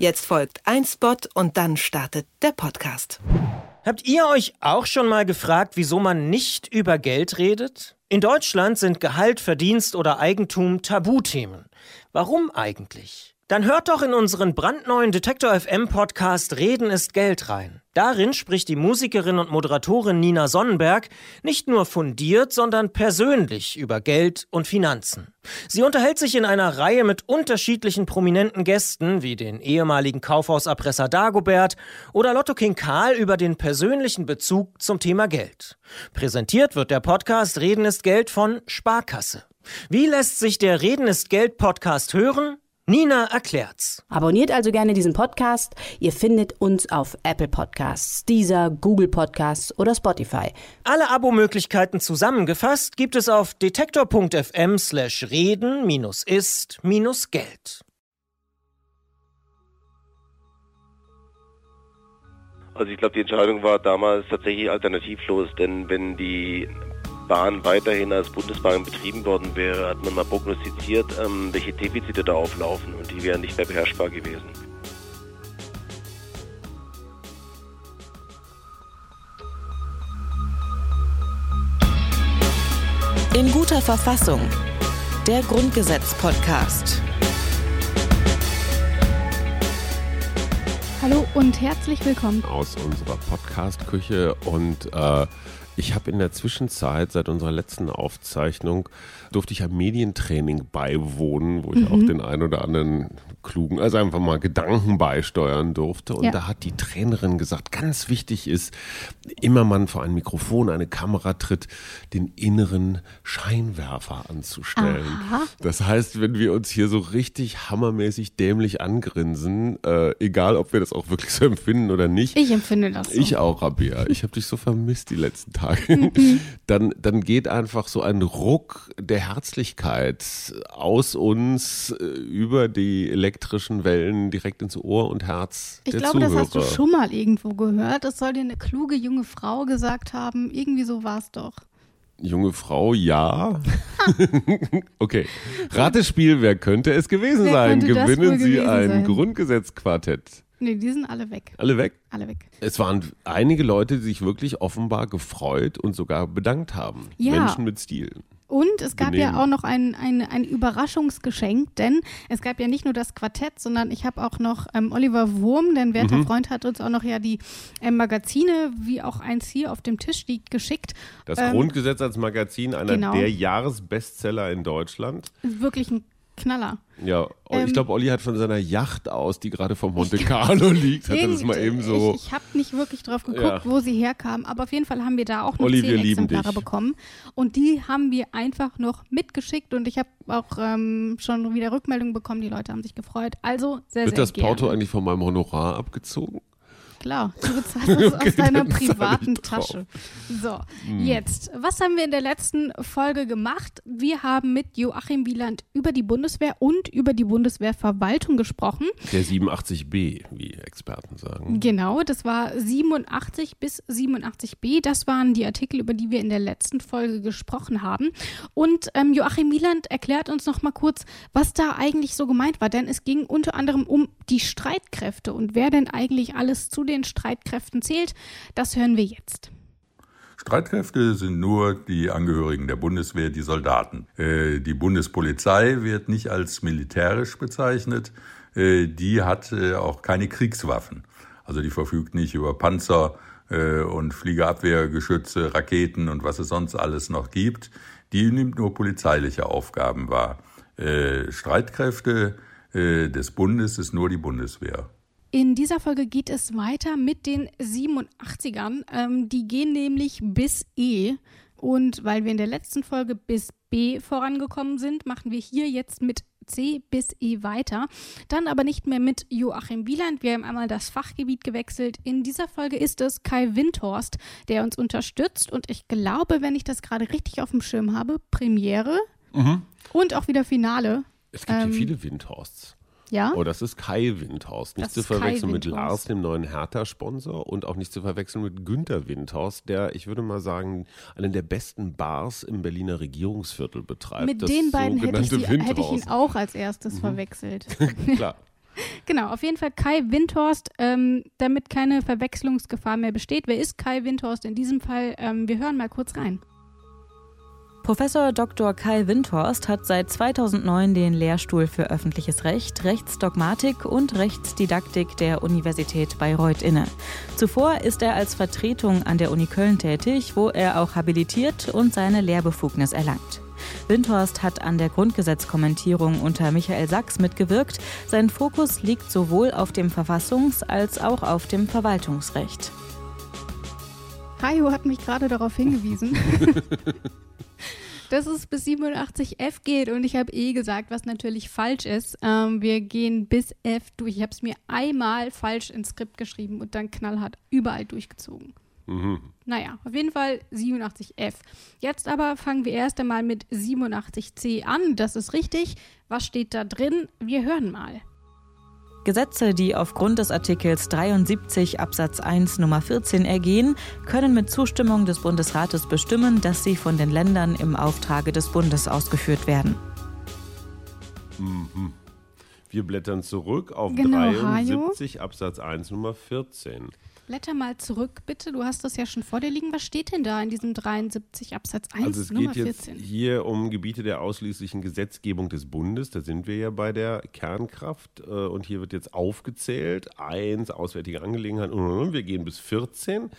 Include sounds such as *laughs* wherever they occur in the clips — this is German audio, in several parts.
Jetzt folgt ein Spot und dann startet der Podcast. Habt ihr euch auch schon mal gefragt, wieso man nicht über Geld redet? In Deutschland sind Gehalt, Verdienst oder Eigentum Tabuthemen. Warum eigentlich? Dann hört doch in unseren brandneuen Detektor FM Podcast Reden ist Geld rein. Darin spricht die Musikerin und Moderatorin Nina Sonnenberg nicht nur fundiert, sondern persönlich über Geld und Finanzen. Sie unterhält sich in einer Reihe mit unterschiedlichen prominenten Gästen, wie den ehemaligen Kaufhauserpresser Dagobert oder Lotto King Karl über den persönlichen Bezug zum Thema Geld. Präsentiert wird der Podcast Reden ist Geld von Sparkasse. Wie lässt sich der Reden ist Geld Podcast hören? Nina erklärt's. Abonniert also gerne diesen Podcast. Ihr findet uns auf Apple Podcasts, Deezer, Google Podcasts oder Spotify. Alle Abo-Möglichkeiten zusammengefasst gibt es auf detektor.fm slash reden ist Geld. Also ich glaube, die Entscheidung war damals tatsächlich alternativlos, denn wenn die Bahn weiterhin als Bundesbahn betrieben worden wäre, hat man mal prognostiziert, ähm, welche Defizite da auflaufen und die wären nicht mehr beherrschbar gewesen. In guter Verfassung. Der Grundgesetz-Podcast. Hallo und herzlich willkommen aus unserer Podcast-Küche und äh, ich habe in der Zwischenzeit, seit unserer letzten Aufzeichnung, durfte ich ein Medientraining beiwohnen, wo ich mhm. auch den ein oder anderen klugen, also einfach mal Gedanken beisteuern durfte. Und ja. da hat die Trainerin gesagt, ganz wichtig ist, immer man vor ein Mikrofon, eine Kamera tritt, den inneren Scheinwerfer anzustellen. Aha. Das heißt, wenn wir uns hier so richtig hammermäßig dämlich angrinsen, äh, egal ob wir das auch wirklich so empfinden oder nicht. Ich empfinde das so. Ich auch, Rabia. Ich habe dich so vermisst die letzten Tage. Mhm. dann, dann geht einfach so ein Ruck der Herzlichkeit aus uns äh, über die elektrischen Wellen direkt ins Ohr und Herz. Ich glaube, Zuhörer. das hast du schon mal irgendwo gehört. Das soll dir eine kluge junge Frau gesagt haben. Irgendwie so war es doch. Junge Frau, ja. *laughs* okay. Ratespiel, wer könnte es gewesen wer sein? Gewinnen Sie ein sein? Grundgesetzquartett. Nee, die sind alle weg. Alle weg? Alle weg. Es waren einige Leute, die sich wirklich offenbar gefreut und sogar bedankt haben. Ja. Menschen mit Stil. Und es gab Benehmen. ja auch noch ein, ein, ein Überraschungsgeschenk, denn es gab ja nicht nur das Quartett, sondern ich habe auch noch ähm, Oliver Wurm, denn werter mhm. Freund hat uns auch noch ja die ähm, Magazine, wie auch eins hier auf dem Tisch liegt, geschickt. Das ähm, Grundgesetz als Magazin, einer genau. der Jahresbestseller in Deutschland. Wirklich ein Knaller. Ja, ähm, ich glaube, Olli hat von seiner Yacht aus, die gerade vor Monte Carlo liegt, hat er das mal eben so. Ich, ich habe nicht wirklich drauf geguckt, ja. wo sie herkam, aber auf jeden Fall haben wir da auch noch Olli, zehn Exemplare bekommen. Und die haben wir einfach noch mitgeschickt und ich habe auch ähm, schon wieder Rückmeldungen bekommen. Die Leute haben sich gefreut. Also sehr, Wird sehr das Porto eigentlich von meinem Honorar abgezogen? Klar, du bezahlst es *laughs* okay, aus deiner privaten Tasche. So, hm. jetzt, was haben wir in der letzten Folge gemacht? Wir haben mit Joachim Wieland über die Bundeswehr und über die Bundeswehrverwaltung gesprochen. Der 87b, wie Experten sagen. Genau, das war 87 bis 87b. Das waren die Artikel, über die wir in der letzten Folge gesprochen haben. Und ähm, Joachim Wieland erklärt uns noch mal kurz, was da eigentlich so gemeint war. Denn es ging unter anderem um die Streitkräfte und wer denn eigentlich alles zu den Streitkräften zählt, das hören wir jetzt. Streitkräfte sind nur die Angehörigen der Bundeswehr, die Soldaten. Äh, die Bundespolizei wird nicht als militärisch bezeichnet. Äh, die hat äh, auch keine Kriegswaffen. Also die verfügt nicht über Panzer und Fliegerabwehrgeschütze, Raketen und was es sonst alles noch gibt. Die nimmt nur polizeiliche Aufgaben wahr. Streitkräfte des Bundes ist nur die Bundeswehr. In dieser Folge geht es weiter mit den 87ern. Ähm, die gehen nämlich bis E. Und weil wir in der letzten Folge bis B vorangekommen sind, machen wir hier jetzt mit C bis E weiter. Dann aber nicht mehr mit Joachim Wieland. Wir haben einmal das Fachgebiet gewechselt. In dieser Folge ist es Kai Windhorst, der uns unterstützt. Und ich glaube, wenn ich das gerade richtig auf dem Schirm habe, Premiere mhm. und auch wieder Finale. Es gibt ähm, hier viele Windhorsts. Ja? Oh, das ist Kai Windhorst. Nicht das zu verwechseln mit Lars, dem neuen Hertha-Sponsor und auch nicht zu verwechseln mit Günter Windhorst, der, ich würde mal sagen, einen der besten Bars im Berliner Regierungsviertel betreibt. Mit den beiden hätte ich, die, hätte ich, ihn auch als erstes mhm. verwechselt. *laughs* Klar. *laughs* Genau, auf jeden Fall Kai Windhorst, ähm, damit keine Verwechslungsgefahr mehr besteht. Wer ist Kai Windhorst in diesem Fall? Ähm, wir hören mal kurz rein. Professor Dr. Kai Windhorst hat seit 2009 den Lehrstuhl für öffentliches Recht, Rechtsdogmatik und Rechtsdidaktik der Universität Bayreuth inne. Zuvor ist er als Vertretung an der Uni Köln tätig, wo er auch habilitiert und seine Lehrbefugnis erlangt. Windhorst hat an der Grundgesetzkommentierung unter Michael Sachs mitgewirkt. Sein Fokus liegt sowohl auf dem Verfassungs- als auch auf dem Verwaltungsrecht. Hajo hat mich gerade darauf hingewiesen, *laughs* dass es bis 87f geht und ich habe eh gesagt, was natürlich falsch ist. Ähm, wir gehen bis f durch. Ich habe es mir einmal falsch ins Skript geschrieben und dann knallhart überall durchgezogen. Mhm. Naja, auf jeden Fall 87f. Jetzt aber fangen wir erst einmal mit 87c an. Das ist richtig. Was steht da drin? Wir hören mal. Gesetze, die aufgrund des Artikels 73 Absatz 1 Nummer 14 ergehen, können mit Zustimmung des Bundesrates bestimmen, dass sie von den Ländern im Auftrage des Bundes ausgeführt werden. Mhm. Wir blättern zurück auf Genau, 73 Absatz 1 Nummer 14. Blätter mal zurück, bitte. Du hast das ja schon vor dir liegen. Was steht denn da in diesem 73 Absatz 1 Also es Nummer geht jetzt 14? hier um Gebiete der ausschließlichen Gesetzgebung des Bundes. Da sind wir ja bei der Kernkraft. äh, Und hier wird jetzt aufgezählt. Eins, auswärtige Angelegenheiten. Wir gehen bis 14.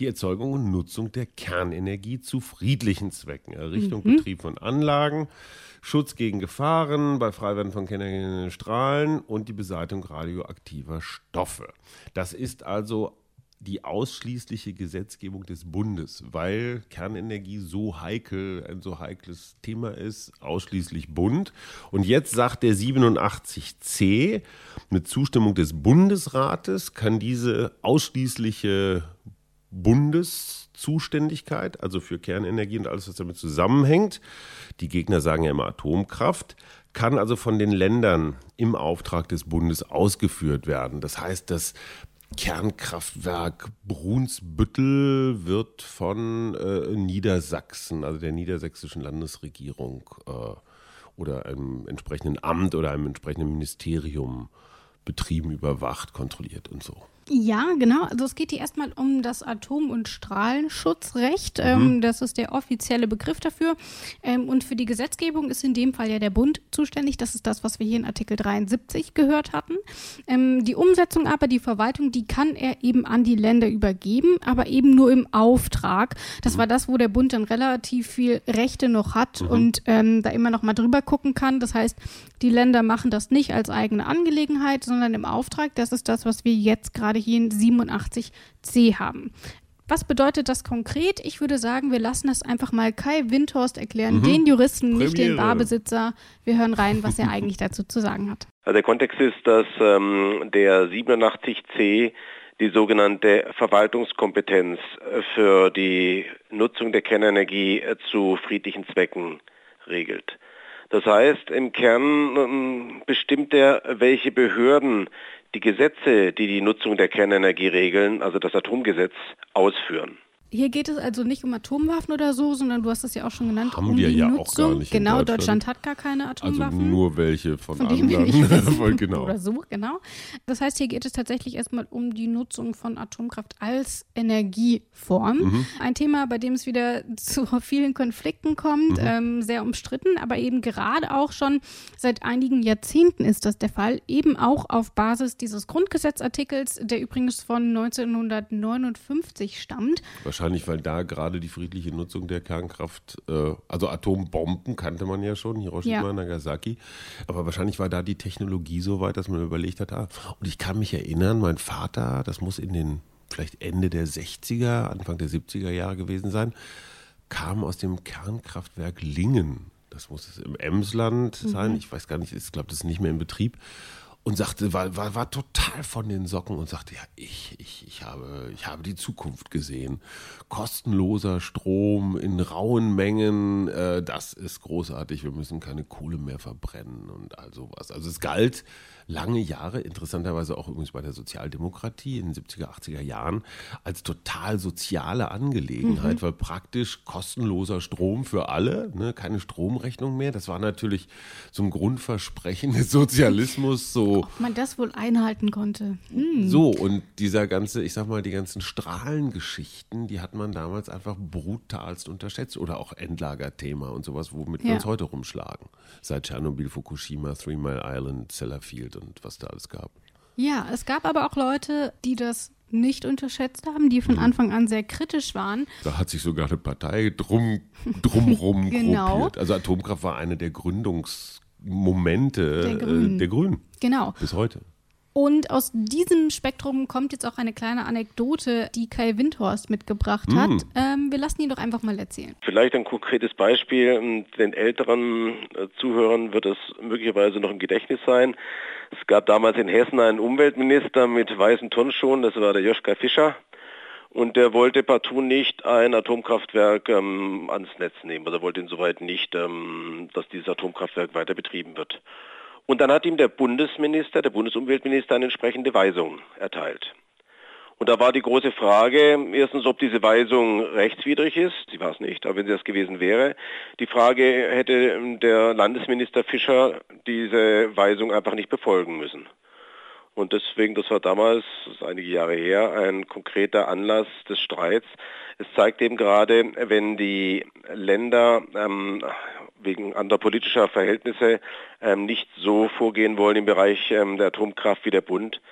Die Erzeugung und Nutzung der Kernenergie zu friedlichen Zwecken. Errichtung, Betrieb von Anlagen. Schutz gegen Gefahren bei Freiwerden von Strahlen und die Beseitigung radioaktiver Stoffe. Das ist also die ausschließliche Gesetzgebung des Bundes, weil Kernenergie so heikel, ein so heikles Thema ist, ausschließlich Bund. Und jetzt sagt der 87c, mit Zustimmung des Bundesrates kann diese ausschließliche Bundeszuständigkeit, also für Kernenergie und alles, was damit zusammenhängt, die Gegner sagen ja immer Atomkraft, kann also von den Ländern im Auftrag des Bundes ausgeführt werden. Das heißt, das Kernkraftwerk Brunsbüttel wird von äh, Niedersachsen, also der niedersächsischen Landesregierung äh, oder einem entsprechenden Amt oder einem entsprechenden Ministerium betrieben, überwacht, kontrolliert und so. Ja, genau. Also es geht hier erstmal um das Atom- und Strahlenschutzrecht. Mhm. Ähm, das ist der offizielle Begriff dafür. Ähm, und für die Gesetzgebung ist in dem Fall ja der Bund zuständig. Das ist das, was wir hier in Artikel 73 gehört hatten. Ähm, die Umsetzung aber, die Verwaltung, die kann er eben an die Länder übergeben, aber eben nur im Auftrag. Das war das, wo der Bund dann relativ viel Rechte noch hat und ähm, da immer noch mal drüber gucken kann. Das heißt, die Länder machen das nicht als eigene Angelegenheit, sondern im Auftrag. Das ist das, was wir jetzt gerade hier in 87c haben. Was bedeutet das konkret? Ich würde sagen, wir lassen das einfach mal Kai Windhorst erklären, den Juristen, nicht den Premiere. Barbesitzer. Wir hören rein, was er *laughs* eigentlich dazu zu sagen hat. Also der Kontext ist, dass ähm, der 87c die sogenannte Verwaltungskompetenz äh, für die Nutzung der Kernenergie äh, zu friedlichen Zwecken regelt. Das heißt, im Kern ähm, bestimmt er, welche Behörden die Gesetze, die die Nutzung der Kernenergie regeln, also das Atomgesetz, ausführen. Hier geht es also nicht um Atomwaffen oder so, sondern du hast es ja auch schon genannt, Haben um wir die ja auch Nutzung. gar nicht in genau, Deutschland. Deutschland hat gar keine Also Atomwaffen. nur welche von, von anderen. *laughs* genau. Oder so, genau. Das heißt, hier geht es tatsächlich erstmal um die Nutzung von Atomkraft als Energieform. Mhm. Ein Thema, bei dem es wieder *laughs* zu vielen Konflikten kommt, Mhm. ähm, sehr umstritten, aber eben gerade auch schon seit einigen Jahrzehnten ist das der Fall, eben auch auf Basis dieses Grundgesetzartikels, der übrigens von 1959 stammt. Wahrscheinlich, weil da gerade die friedliche Nutzung der Kernkraft, äh, also Atombomben kannte man ja schon, Hiroshima, Ja. Nagasaki, aber wahrscheinlich war da die Technologie so weit, dass man überlegt hat, ah, und ich kann mich erinnern, mein Vater, das muss in den vielleicht Ende der 60er, Anfang der 70er Jahre gewesen sein, kam aus dem Kernkraftwerk Lingen. Das muss es im Emsland sein. Ich weiß gar nicht, ich glaube, das ist nicht mehr in Betrieb. Und sagte, war, war, war total von den Socken und sagte, ja, ich, ich, ich, habe, ich habe die Zukunft gesehen. Kostenloser Strom in rauen Mengen, äh, das ist großartig. Wir müssen keine Kohle mehr verbrennen und all sowas. Also es galt lange Jahre, interessanterweise auch übrigens bei der Sozialdemokratie in den 70er, 80er Jahren, als total soziale Angelegenheit, mhm. weil praktisch kostenloser Strom für alle, ne, keine Stromrechnung mehr. Das war natürlich so ein Grundversprechen des Sozialismus. So. Ob man das wohl einhalten konnte. Hm. So, und dieser ganze, ich sag mal, die ganzen Strahlengeschichten, die hat man damals einfach brutalst unterschätzt. Oder auch Endlagerthema und sowas, womit ja. wir uns heute rumschlagen. Seit Tschernobyl, Fukushima, Three Mile Island, Sellafield und was da alles gab. Ja, es gab aber auch Leute, die das nicht unterschätzt haben, die von mhm. Anfang an sehr kritisch waren. Da hat sich sogar eine Partei drum, drumrum *laughs* genau. gruppiert. Also Atomkraft war eine der Gründungsmomente der Grünen. Äh, der Grünen. Genau. Bis heute. Und aus diesem Spektrum kommt jetzt auch eine kleine Anekdote, die Kai Windhorst mitgebracht hat. Mm. Ähm, wir lassen ihn doch einfach mal erzählen. Vielleicht ein konkretes Beispiel. Den älteren äh, Zuhörern wird es möglicherweise noch im Gedächtnis sein. Es gab damals in Hessen einen Umweltminister mit weißen Turnschuhen, das war der Joschka Fischer. Und der wollte partout nicht ein Atomkraftwerk ähm, ans Netz nehmen. Also er wollte insoweit nicht, ähm, dass dieses Atomkraftwerk weiter betrieben wird. Und dann hat ihm der Bundesminister, der Bundesumweltminister eine entsprechende Weisung erteilt. Und da war die große Frage, erstens, ob diese Weisung rechtswidrig ist. Sie war es nicht, aber wenn sie das gewesen wäre. Die Frage, hätte der Landesminister Fischer diese Weisung einfach nicht befolgen müssen. Und deswegen, das war damals, das ist einige Jahre her, ein konkreter Anlass des Streits. Es zeigt eben gerade, wenn die Länder ähm, wegen anderer politischer Verhältnisse ähm, nicht so vorgehen wollen im Bereich ähm, der Atomkraft wie der Bund,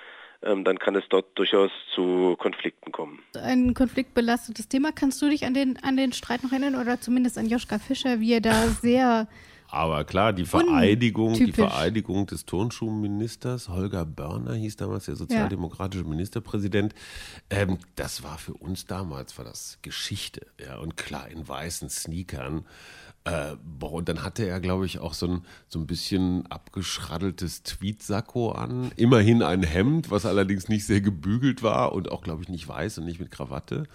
dann kann es dort durchaus zu Konflikten kommen. Ein konfliktbelastetes Thema. Kannst du dich an den, an den Streit noch erinnern oder zumindest an Joschka Fischer, wie er da sehr aber klar, die Vereidigung, die Vereidigung des Turnschuhministers, Holger Börner hieß damals der sozialdemokratische ja. Ministerpräsident, ähm, das war für uns damals, war das Geschichte. Ja, und klar, in weißen Sneakern äh, boah, und dann hatte er, glaube ich, auch so ein, so ein bisschen abgeschraddeltes Tweetsacko an. Immerhin ein Hemd, was allerdings nicht sehr gebügelt war und auch, glaube ich, nicht weiß und nicht mit Krawatte.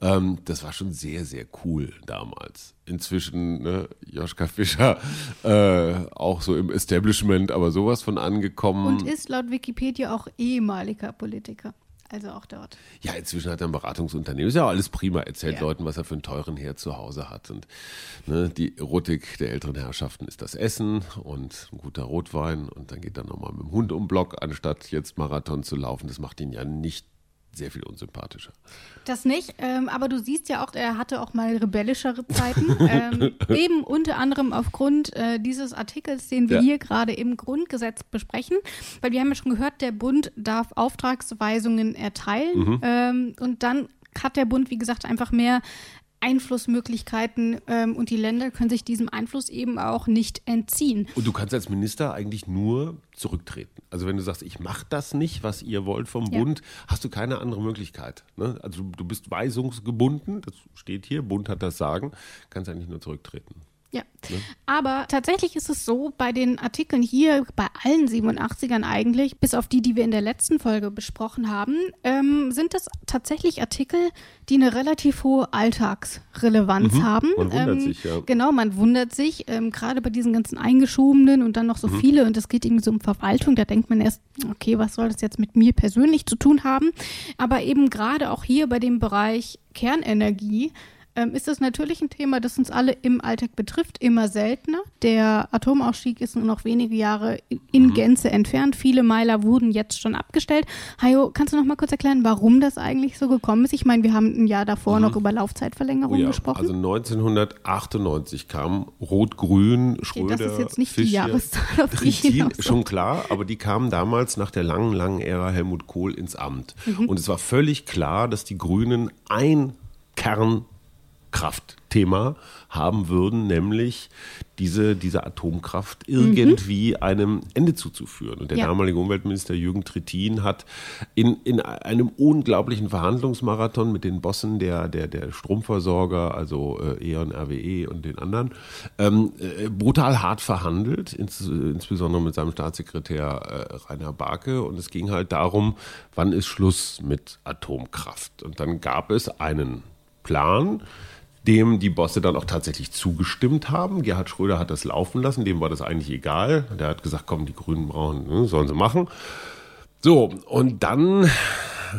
Ähm, das war schon sehr, sehr cool damals. Inzwischen, ne, Joschka Fischer, äh, auch so im Establishment, aber sowas von angekommen. Und ist laut Wikipedia auch ehemaliger Politiker. Also auch dort. Ja, inzwischen hat er ein Beratungsunternehmen. Ist ja auch alles prima. Erzählt ja. Leuten, was er für einen teuren Herd zu Hause hat. Und ne, die Erotik der älteren Herrschaften ist das Essen und ein guter Rotwein. Und dann geht er nochmal mit dem Hund um Block, anstatt jetzt Marathon zu laufen. Das macht ihn ja nicht sehr viel unsympathischer. Das nicht, ähm, aber du siehst ja auch, er hatte auch mal rebellischere Zeiten. *laughs* ähm, eben unter anderem aufgrund äh, dieses Artikels, den wir ja. hier gerade im Grundgesetz besprechen. Weil wir haben ja schon gehört, der Bund darf Auftragsweisungen erteilen. Mhm. Ähm, und dann hat der Bund, wie gesagt, einfach mehr Einflussmöglichkeiten ähm, und die Länder können sich diesem Einfluss eben auch nicht entziehen. Und du kannst als Minister eigentlich nur zurücktreten. Also wenn du sagst, ich mache das nicht, was ihr wollt vom ja. Bund, hast du keine andere Möglichkeit. Ne? Also du bist weisungsgebunden, das steht hier, Bund hat das Sagen, kannst eigentlich nur zurücktreten. Ja, ne? aber tatsächlich ist es so, bei den Artikeln hier, bei allen 87ern eigentlich, bis auf die, die wir in der letzten Folge besprochen haben, ähm, sind das tatsächlich Artikel, die eine relativ hohe Alltagsrelevanz mhm, haben. Man wundert ähm, sich, ja. Genau, man wundert sich, ähm, gerade bei diesen ganzen eingeschobenen und dann noch so mhm. viele und es geht irgendwie so um Verwaltung, da denkt man erst, okay, was soll das jetzt mit mir persönlich zu tun haben? Aber eben gerade auch hier bei dem Bereich Kernenergie, ähm, ist das natürlich ein Thema, das uns alle im Alltag betrifft, immer seltener. Der Atomausstieg ist nur noch wenige Jahre in mhm. Gänze entfernt. Viele Meiler wurden jetzt schon abgestellt. Hajo, kannst du noch mal kurz erklären, warum das eigentlich so gekommen ist? Ich meine, wir haben ein Jahr davor mhm. noch über Laufzeitverlängerung oh ja, gesprochen. Also 1998 kam Rot-Grün, Schröder, okay, Das ist jetzt nicht Fischer, die Jahreszahl, auf die ich Schon klar, aber die kamen damals nach der langen, langen Ära Helmut Kohl ins Amt. Mhm. Und es war völlig klar, dass die Grünen ein Kern Kraftthema haben würden, nämlich diese, diese Atomkraft irgendwie mhm. einem Ende zuzuführen. Und der ja. damalige Umweltminister Jürgen Trittin hat in, in einem unglaublichen Verhandlungsmarathon mit den Bossen der, der, der Stromversorger, also äh, E.ON, RWE und den anderen, ähm, äh, brutal hart verhandelt, ins, insbesondere mit seinem Staatssekretär äh, Rainer Barke. Und es ging halt darum, wann ist Schluss mit Atomkraft. Und dann gab es einen Plan, dem die Bosse dann auch tatsächlich zugestimmt haben. Gerhard Schröder hat das laufen lassen, dem war das eigentlich egal. Der hat gesagt, komm, die Grünen brauchen, ne, sollen sie machen. So, und dann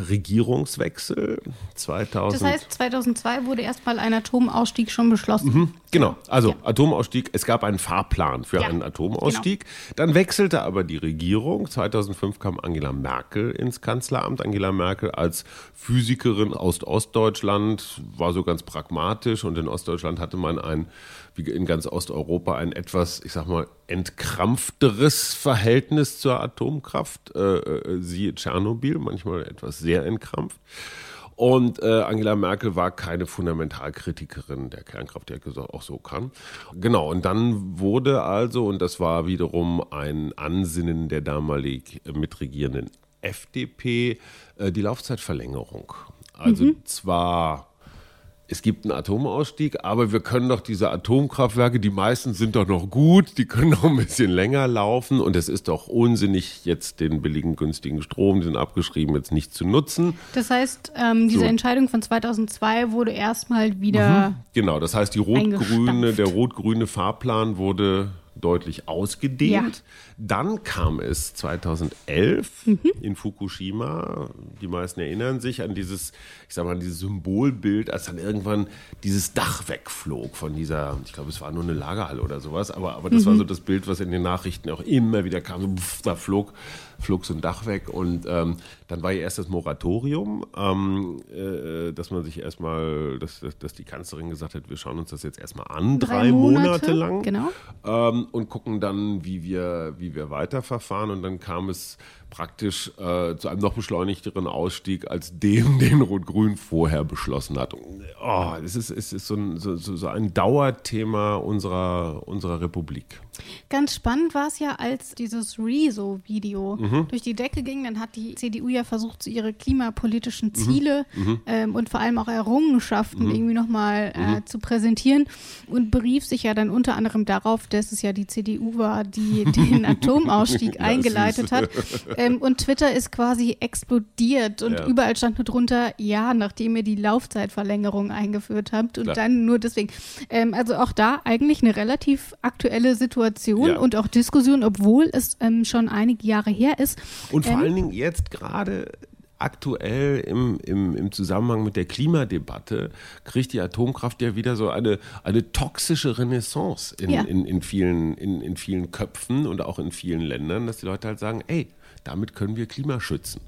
Regierungswechsel 2000. Das heißt, 2002 wurde erstmal ein Atomausstieg schon beschlossen. Mhm, genau, also ja. Atomausstieg, es gab einen Fahrplan für ja, einen Atomausstieg. Genau. Dann wechselte aber die Regierung. 2005 kam Angela Merkel ins Kanzleramt. Angela Merkel als Physikerin aus Ostdeutschland war so ganz pragmatisch und in Ostdeutschland hatte man ein wie in ganz Osteuropa ein etwas, ich sag mal, entkrampfteres Verhältnis zur Atomkraft. Äh, äh, siehe Tschernobyl, manchmal etwas sehr entkrampft. Und äh, Angela Merkel war keine Fundamentalkritikerin der Kernkraft, die hat gesagt, auch so kann. Genau, und dann wurde also, und das war wiederum ein Ansinnen der damalig mitregierenden FDP, äh, die Laufzeitverlängerung. Also mhm. zwar es gibt einen Atomausstieg, aber wir können doch diese Atomkraftwerke, die meisten sind doch noch gut, die können noch ein bisschen länger laufen und es ist doch unsinnig, jetzt den billigen, günstigen Strom, den abgeschrieben, jetzt nicht zu nutzen. Das heißt, ähm, diese so. Entscheidung von 2002 wurde erstmal wieder. Mhm. Genau, das heißt, die rot-grüne, der rot-grüne Fahrplan wurde deutlich ausgedehnt. Ja. Dann kam es 2011 mhm. in Fukushima. Die meisten erinnern sich an dieses, ich sag mal, dieses Symbolbild, als dann irgendwann dieses Dach wegflog von dieser, ich glaube, es war nur eine Lagerhalle oder sowas, aber, aber das mhm. war so das Bild, was in den Nachrichten auch immer wieder kam. So, pff, da flog flog so ein Dach weg und ähm, dann war ja erst das Moratorium, ähm, äh, dass man sich erstmal, dass, dass, dass, die Kanzlerin gesagt hat, wir schauen uns das jetzt erstmal an, drei, drei Monate, Monate, lang genau. ähm, und gucken dann, wie wir, wie wir weiterverfahren und dann kam es praktisch äh, zu einem noch beschleunigteren Ausstieg als dem, *laughs* den Rot-Grün vorher beschlossen hat. Oh, es ist, es ist so, ein, so, so ein Dauerthema unserer, unserer Republik. Ganz spannend war es ja, als dieses Rezo-Video mhm. durch die Decke ging, dann hat die CDU ja versucht, ihre klimapolitischen mhm. Ziele mhm. ähm, und vor allem auch Errungenschaften mhm. irgendwie nochmal äh, mhm. zu präsentieren und berief sich ja dann unter anderem darauf, dass es ja die CDU war, die *laughs* den Atomausstieg eingeleitet hat. Ähm, und Twitter ist quasi explodiert und ja. überall stand nur drunter, ja, nachdem ihr die Laufzeitverlängerung eingeführt habt und Klar. dann nur deswegen. Ähm, also auch da eigentlich eine relativ aktuelle Situation ja. und auch Diskussion, obwohl es ähm, schon einige Jahre her ist. Und vor ähm, allen Dingen jetzt gerade aktuell im, im, im Zusammenhang mit der Klimadebatte kriegt die Atomkraft ja wieder so eine, eine toxische Renaissance in, ja. in, in, vielen, in, in vielen Köpfen und auch in vielen Ländern, dass die Leute halt sagen, ey, damit können wir Klima schützen.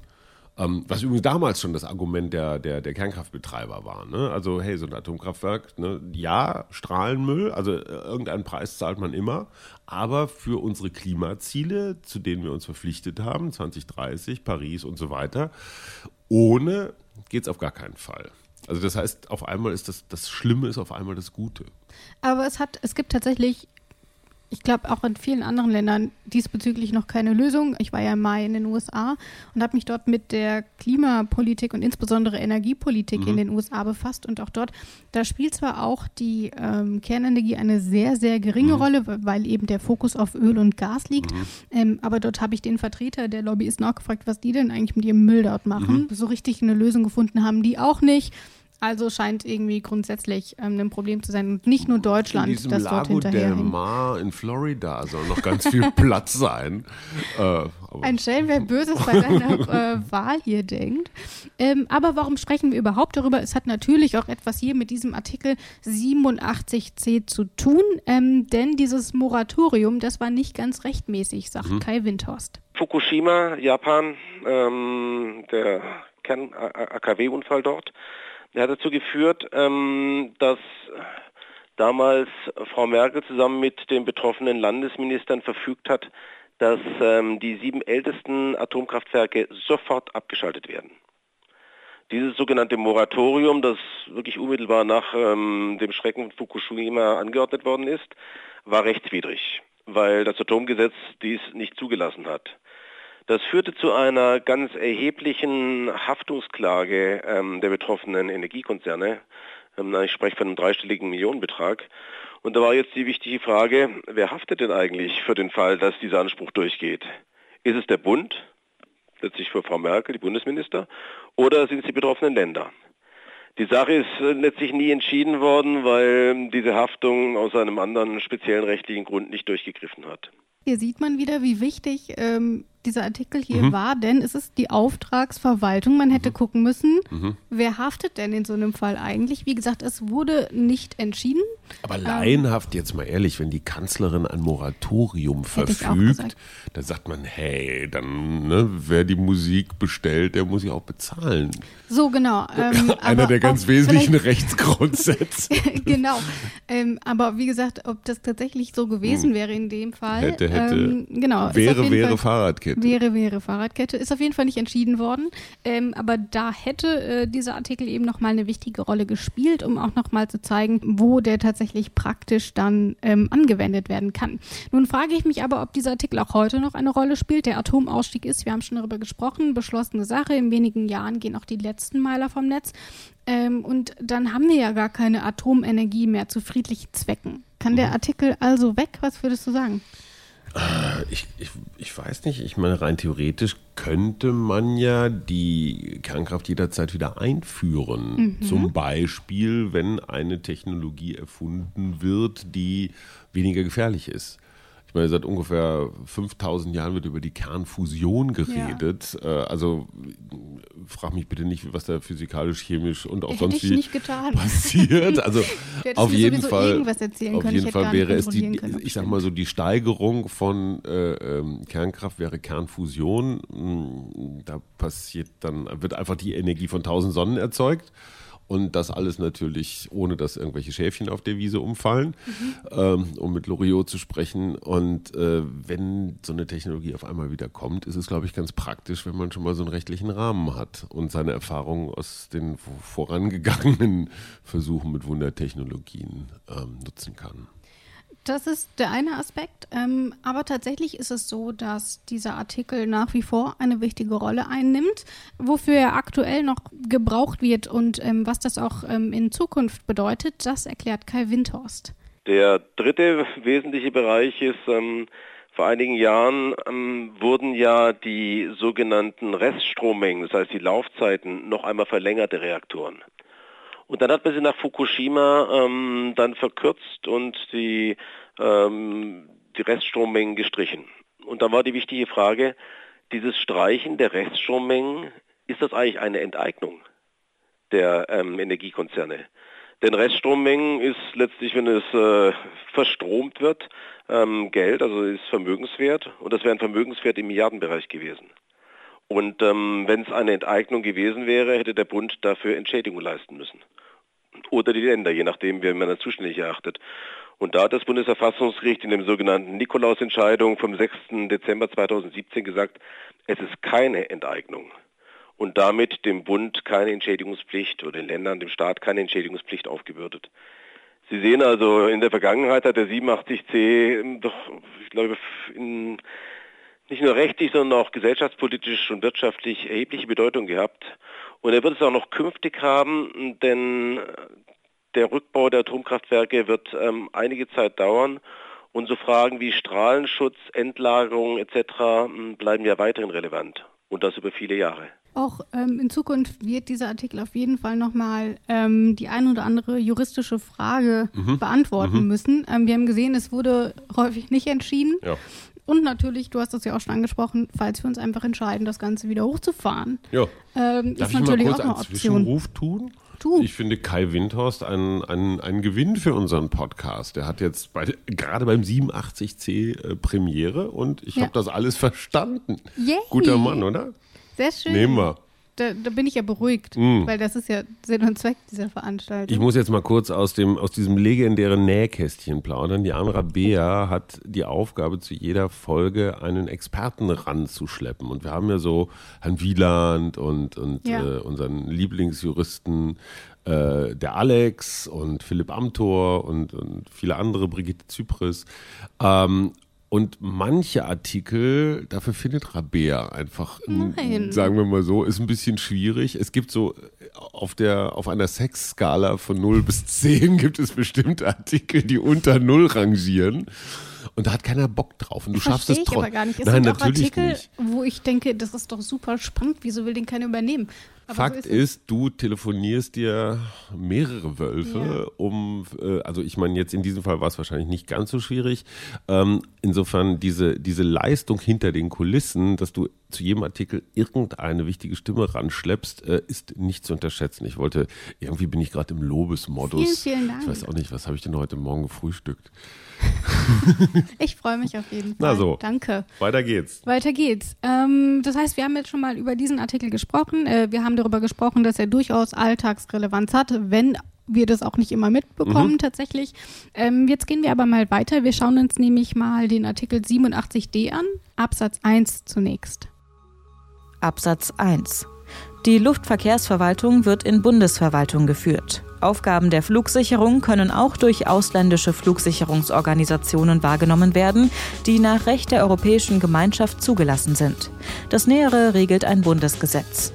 Ähm, was übrigens damals schon das Argument der, der, der Kernkraftbetreiber war. Ne? Also, hey, so ein Atomkraftwerk, ne? ja, Strahlenmüll, also äh, irgendeinen Preis zahlt man immer, aber für unsere Klimaziele, zu denen wir uns verpflichtet haben, 2030, Paris und so weiter, ohne geht es auf gar keinen Fall. Also das heißt, auf einmal ist das, das Schlimme ist auf einmal das Gute. Aber es hat, es gibt tatsächlich ich glaube auch in vielen anderen Ländern diesbezüglich noch keine Lösung. Ich war ja im Mai in den USA und habe mich dort mit der Klimapolitik und insbesondere Energiepolitik mhm. in den USA befasst. Und auch dort, da spielt zwar auch die ähm, Kernenergie eine sehr, sehr geringe mhm. Rolle, weil eben der Fokus auf Öl und Gas liegt. Mhm. Ähm, aber dort habe ich den Vertreter der Lobbyisten auch gefragt, was die denn eigentlich mit ihrem Müll dort machen. Mhm. So richtig eine Lösung gefunden haben die auch nicht. Also scheint irgendwie grundsätzlich ähm, ein Problem zu sein und nicht nur Deutschland, in diesem das dort Lago del Mar in Florida soll noch ganz viel *laughs* Platz sein. Äh, Ein Schelm, wer Böses bei deiner *laughs* äh, Wahl hier denkt. Ähm, aber warum sprechen wir überhaupt darüber? Es hat natürlich auch etwas hier mit diesem Artikel 87c zu tun, ähm, denn dieses Moratorium, das war nicht ganz rechtmäßig, sagt mhm. Kai Windhorst. Fukushima, Japan, ähm, der Kern-AKW-Unfall dort er hat dazu geführt, ähm, dass damals Frau Merkel zusammen mit den betroffenen Landesministern verfügt hat, dass ähm, die sieben ältesten Atomkraftwerke sofort abgeschaltet werden. Dieses sogenannte Moratorium, das wirklich unmittelbar nach ähm, dem Schrecken von Fukushima angeordnet worden ist, war rechtswidrig, weil das Atomgesetz dies nicht zugelassen hat. Das führte zu einer ganz erheblichen Haftungsklage ähm, der betroffenen Energiekonzerne. Ähm, ich spreche von einem dreistelligen Millionenbetrag. Und da war jetzt die wichtige Frage, wer haftet denn eigentlich für den Fall, dass dieser Anspruch durchgeht? Ist es der Bund, letztlich für Frau Merkel, die Bundesminister, oder sind es die betroffenen Länder? Die Sache ist äh, letztlich nie entschieden worden, weil diese Haftung aus einem anderen speziellen rechtlichen Grund nicht durchgegriffen hat. Hier sieht man wieder, wie wichtig ähm, dieser Artikel hier mhm. war, denn es ist die Auftragsverwaltung. Man hätte mhm. gucken müssen, mhm. wer haftet denn in so einem Fall eigentlich? Wie gesagt, es wurde nicht entschieden. Aber ähm, laienhaft jetzt mal ehrlich, wenn die Kanzlerin ein Moratorium verfügt, dann sagt man, hey, dann, ne, wer die Musik bestellt, der muss sie auch bezahlen. So, genau. *laughs* Ähm, Einer der ganz wesentlichen Rechtsgrundsätze. *laughs* genau. Ähm, aber wie gesagt, ob das tatsächlich so gewesen hm. wäre in dem Fall. Hätte, hätte. Ähm, genau. Wäre, wäre Fall, Fahrradkette. Wäre, wäre Fahrradkette. Ist auf jeden Fall nicht entschieden worden. Ähm, aber da hätte äh, dieser Artikel eben nochmal eine wichtige Rolle gespielt, um auch nochmal zu zeigen, wo der tatsächlich praktisch dann ähm, angewendet werden kann. Nun frage ich mich aber, ob dieser Artikel auch heute noch eine Rolle spielt. Der Atomausstieg ist, wir haben schon darüber gesprochen, beschlossene Sache. In wenigen Jahren gehen auch die letzten Meiler vom Netz. Ähm, und dann haben wir ja gar keine Atomenergie mehr zu friedlichen Zwecken. Kann der mhm. Artikel also weg? Was würdest du sagen? Äh, ich, ich, ich weiß nicht. Ich meine, rein theoretisch könnte man ja die Kernkraft jederzeit wieder einführen. Mhm. Zum Beispiel, wenn eine Technologie erfunden wird, die weniger gefährlich ist. Ich meine, seit ungefähr 5000 Jahren wird über die Kernfusion geredet. Ja. Äh, also frag mich bitte nicht, was da physikalisch, chemisch und auch sonst wie *laughs* passiert. Also *laughs* auf jeden Fall, auf jeden Fall wäre es die, ich sag mal so, die Steigerung von äh, ähm, Kernkraft wäre Kernfusion. Hm, da passiert dann, wird einfach die Energie von 1000 Sonnen erzeugt. Und das alles natürlich, ohne dass irgendwelche Schäfchen auf der Wiese umfallen, mhm. ähm, um mit Loriot zu sprechen. Und äh, wenn so eine Technologie auf einmal wieder kommt, ist es, glaube ich, ganz praktisch, wenn man schon mal so einen rechtlichen Rahmen hat und seine Erfahrungen aus den vorangegangenen Versuchen mit Wundertechnologien ähm, nutzen kann. Das ist der eine Aspekt. Ähm, aber tatsächlich ist es so, dass dieser Artikel nach wie vor eine wichtige Rolle einnimmt, wofür er aktuell noch gebraucht wird und ähm, was das auch ähm, in Zukunft bedeutet, das erklärt Kai Windhorst. Der dritte wesentliche Bereich ist, ähm, vor einigen Jahren ähm, wurden ja die sogenannten Reststrommengen, das heißt die Laufzeiten, noch einmal verlängerte Reaktoren. Und dann hat man sie nach Fukushima ähm, dann verkürzt und die, ähm, die Reststrommengen gestrichen. Und dann war die wichtige Frage, dieses Streichen der Reststrommengen, ist das eigentlich eine Enteignung der ähm, Energiekonzerne? Denn Reststrommengen ist letztlich, wenn es äh, verstromt wird, ähm, Geld, also ist Vermögenswert und das wäre ein Vermögenswert im Milliardenbereich gewesen. Und ähm, wenn es eine Enteignung gewesen wäre, hätte der Bund dafür Entschädigung leisten müssen. Oder die Länder, je nachdem, wie man das zuständig erachtet. Und da hat das Bundesverfassungsgericht in dem sogenannten Nikolaus-Entscheidung vom 6. Dezember 2017 gesagt, es ist keine Enteignung. Und damit dem Bund keine Entschädigungspflicht oder den Ländern, dem Staat keine Entschädigungspflicht aufgebürdet. Sie sehen also, in der Vergangenheit hat der 87c doch, ich glaube, in nicht nur rechtlich, sondern auch gesellschaftspolitisch und wirtschaftlich erhebliche Bedeutung gehabt. Und er wird es auch noch künftig haben, denn der Rückbau der Atomkraftwerke wird ähm, einige Zeit dauern. Und so Fragen wie Strahlenschutz, Endlagerung etc. Hm, bleiben ja weiterhin relevant. Und das über viele Jahre. Auch ähm, in Zukunft wird dieser Artikel auf jeden Fall nochmal ähm, die ein oder andere juristische Frage mhm. beantworten mhm. müssen. Ähm, wir haben gesehen, es wurde häufig nicht entschieden. Ja. Und natürlich, du hast das ja auch schon angesprochen, falls wir uns einfach entscheiden, das Ganze wieder hochzufahren. Ja. Ähm, Darf ist ich natürlich mal kurz auch eine Option. Zwischenruf tun? Tu. Ich finde Kai Windhorst einen, einen, einen Gewinn für unseren Podcast. Der hat jetzt bei, gerade beim 87C äh, Premiere und ich ja. habe das alles verstanden. Yay. Guter Mann, oder? Sehr schön. Nehmen wir da, da, bin ich ja beruhigt, mm. weil das ist ja Sinn und Zweck dieser Veranstaltung. Ich muss jetzt mal kurz aus, dem, aus diesem legendären Nähkästchen plaudern. Die Amra Bea hat die Aufgabe, zu jeder Folge einen Experten ranzuschleppen. Und wir haben ja so Herrn Wieland und, und ja. äh, unseren Lieblingsjuristen, äh, der Alex und Philipp Amthor und, und viele andere, Brigitte Zypris. Ähm, und manche Artikel, dafür findet Rabea einfach, Nein. sagen wir mal so, ist ein bisschen schwierig. Es gibt so auf der, auf einer Sexskala von 0 bis 10 *laughs* gibt es bestimmte Artikel, die unter 0 rangieren. Und da hat keiner Bock drauf. Und du schaffst es trotzdem. aber gar nicht. Es Nein, sind auch Artikel, nicht. wo ich denke, das ist doch super spannend. Wieso will den keiner übernehmen? Aber Fakt so ist ist, du telefonierst dir mehrere Wölfe, Ja. um, äh, also ich meine, jetzt in diesem Fall war es wahrscheinlich nicht ganz so schwierig. Ähm, insofern diese, diese Leistung hinter den Kulissen, dass du zu jedem Artikel irgendeine wichtige Stimme ranschleppst, äh, ist nicht zu unterschätzen. Ich wollte, irgendwie bin ich gerade im Lobesmodus. Vielen, vielen Dank. Ich weiß auch nicht, was habe ich denn heute Morgen gefrühstückt? *laughs* Ich freue mich auf jeden Fall. Na so. Danke. Weiter geht's. Weiter geht's. Ähm, das heißt, wir haben jetzt schon mal über diesen Artikel gesprochen. Äh, wir haben darüber gesprochen, dass er durchaus Alltagsrelevanz hat, wenn wir das auch nicht immer mitbekommen tatsächlich. Ähm, jetzt gehen wir aber mal weiter. Wir schauen uns nämlich mal den Artikel 87d an, Absatz 1 zunächst. Absatz 1. Die Luftverkehrsverwaltung wird in Bundesverwaltung geführt. Aufgaben der Flugsicherung können auch durch ausländische Flugsicherungsorganisationen wahrgenommen werden, die nach Recht der Europäischen Gemeinschaft zugelassen sind. Das Nähere regelt ein Bundesgesetz.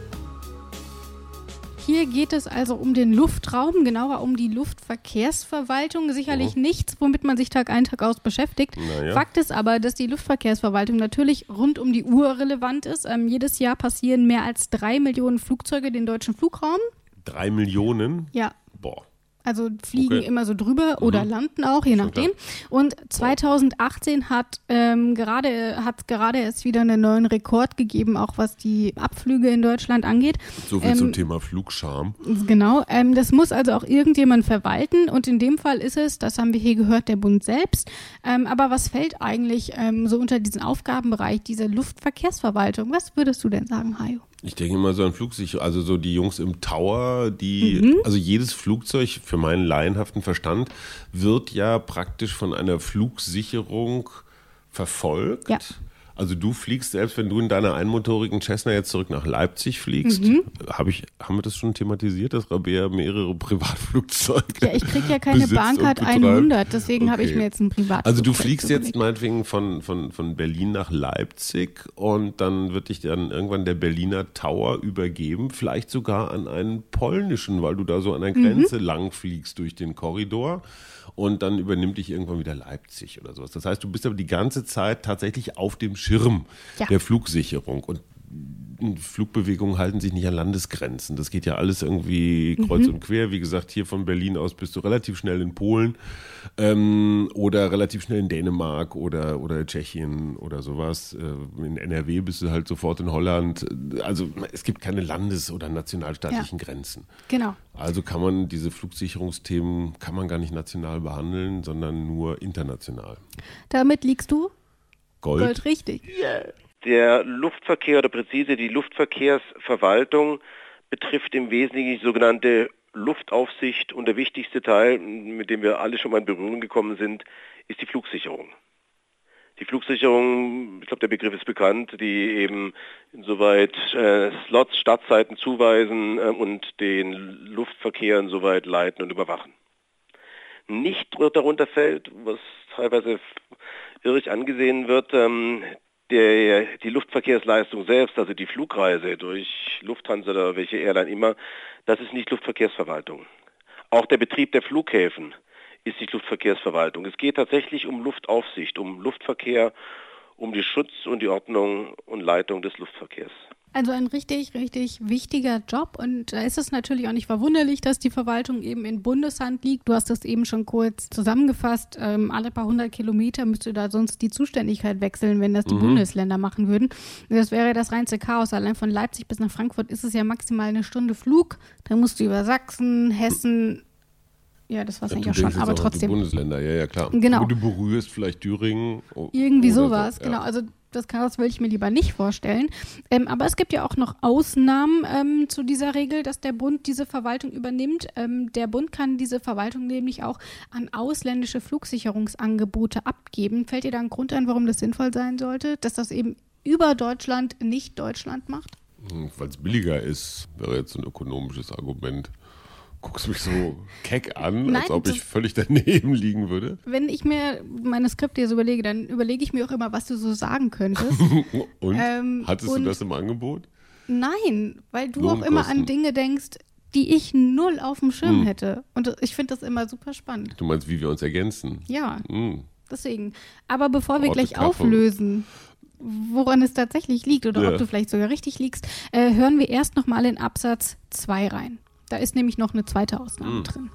Hier geht es also um den Luftraum, genauer um die Luftverkehrsverwaltung. Sicherlich nichts, womit man sich Tag ein, Tag aus beschäftigt. Naja. Fakt ist aber, dass die Luftverkehrsverwaltung natürlich rund um die Uhr relevant ist. Ähm, jedes Jahr passieren mehr als drei Millionen Flugzeuge den deutschen Flugraum. Drei Millionen? Ja, Boah. also fliegen Okay. immer so drüber oder landen auch, je nachdem. Und 2018 hat ähm, gerade hat gerade erst wieder einen neuen Rekord gegeben, auch was die Abflüge in Deutschland angeht. So viel Ähm, zum Thema Flugscham. Genau, ähm, das muss also auch irgendjemand verwalten und in dem Fall ist es, das haben wir hier gehört, der Bund selbst. Ähm, aber was fällt eigentlich ähm, so unter diesen Aufgabenbereich dieser Luftverkehrsverwaltung? Was würdest du denn sagen, Hajo? Ich denke immer so an Flugsicherung, also so die Jungs im Tower, die, Mhm. also jedes Flugzeug für meinen laienhaften Verstand wird ja praktisch von einer Flugsicherung verfolgt. Ja. Also du fliegst selbst, wenn du in deiner einmotorigen Cessna jetzt zurück nach Leipzig fliegst, Mhm. habe ich, haben wir das schon thematisiert, dass Rabea mehrere *laughs* Privatflugzeuge Ja, ich kriege ja keine Bahncard und betreibt? 100, deswegen habe ich Okay. mir jetzt ein Privat. Also du fliegst jetzt meinetwegen von, von, von Berlin nach Leipzig und dann wird dich dann irgendwann der Berliner Tower übergeben, vielleicht sogar an einen polnischen, weil du da so an der Grenze lang fliegst durch den Korridor und dann übernimmt dich irgendwann wieder Leipzig oder sowas. Das heißt, du bist aber die ganze Zeit tatsächlich auf dem Schirm Ja. der Flugsicherung und Flugbewegungen halten sich nicht an Landesgrenzen. Das geht ja alles irgendwie kreuz und quer. Wie gesagt, hier von Berlin aus bist du relativ schnell in Polen ähm, oder relativ schnell in Dänemark oder, oder Tschechien oder sowas. Äh, in NRW bist du halt sofort in Holland. Also es gibt keine landes- oder nationalstaatlichen Grenzen. Genau. Also kann man diese Flugsicherungsthemen kann man gar nicht national behandeln, sondern nur international. Damit liegst du Gold. Gold richtig. Der Luftverkehr oder präzise die Luftverkehrsverwaltung betrifft im Wesentlichen die sogenannte Luftaufsicht und der wichtigste Teil, mit dem wir alle schon mal in Berührung gekommen sind, ist die Flugsicherung. Die Flugsicherung, ich glaube, der Begriff ist bekannt, die eben insoweit äh, Slots, Startzeiten zuweisen äh, und den Luftverkehr insoweit leiten und überwachen. Nicht darunter fällt, was teilweise irrig angesehen wird, ähm, der, die Luftverkehrsleistung selbst, also die Flugreise durch Lufthansa oder welche Airline immer, das ist nicht Luftverkehrsverwaltung. Auch der Betrieb der Flughäfen ist nicht Luftverkehrsverwaltung. Es geht tatsächlich um Luftaufsicht, um Luftverkehr, um die Schutz und die Ordnung und Leitung des Luftverkehrs. Also ein richtig, richtig wichtiger Job und da ist es natürlich auch nicht verwunderlich, dass die Verwaltung eben in Bundeshand liegt. Du hast das eben schon kurz zusammengefasst. Ähm, alle paar hundert Kilometer müsste da sonst die Zuständigkeit wechseln, wenn das die Bundesländer machen würden. Das wäre das reinste Chaos. Allein von Leipzig bis nach Frankfurt ist es ja maximal eine Stunde Flug. Dann musst du über Sachsen, Hessen, ja, das war es Ja, eigentlich auch schon, aber trotzdem. Bundesländer, ja, ja, klar. Genau. Du berührst vielleicht Thüringen. o- Irgendwie oder so, sowas, ja. genau. Also das Chaos will ich mir lieber nicht vorstellen. Ähm, aber es gibt ja auch noch Ausnahmen ähm, zu dieser Regel, dass der Bund diese Verwaltung übernimmt. Ähm, der Bund kann diese Verwaltung nämlich auch an ausländische Flugsicherungsangebote abgeben. Fällt dir da ein Grund ein, warum das sinnvoll sein sollte, dass das eben über Deutschland nicht Deutschland macht? Weil es billiger ist, wäre jetzt ein ökonomisches Argument. Guckst mich so keck an, als Nein, ob ich völlig daneben liegen würde. Wenn ich mir meine Skripte so überlege, dann überlege ich mir auch immer, was du so sagen könntest. *laughs* Und? Ähm, Hattest und- du das im Angebot? Nein, weil du auch immer an Dinge denkst, die ich null auf dem Schirm Hm. hätte. Und ich finde das immer super spannend. Du meinst, wie wir uns ergänzen? Ja, Hm. deswegen. Aber bevor wir Orte gleich Kaffee. auflösen, woran es tatsächlich liegt oder Ja. ob du vielleicht sogar richtig liegst, äh, hören wir erst nochmal in Absatz 2 rein. Da ist nämlich noch eine zweite Ausnahme drin.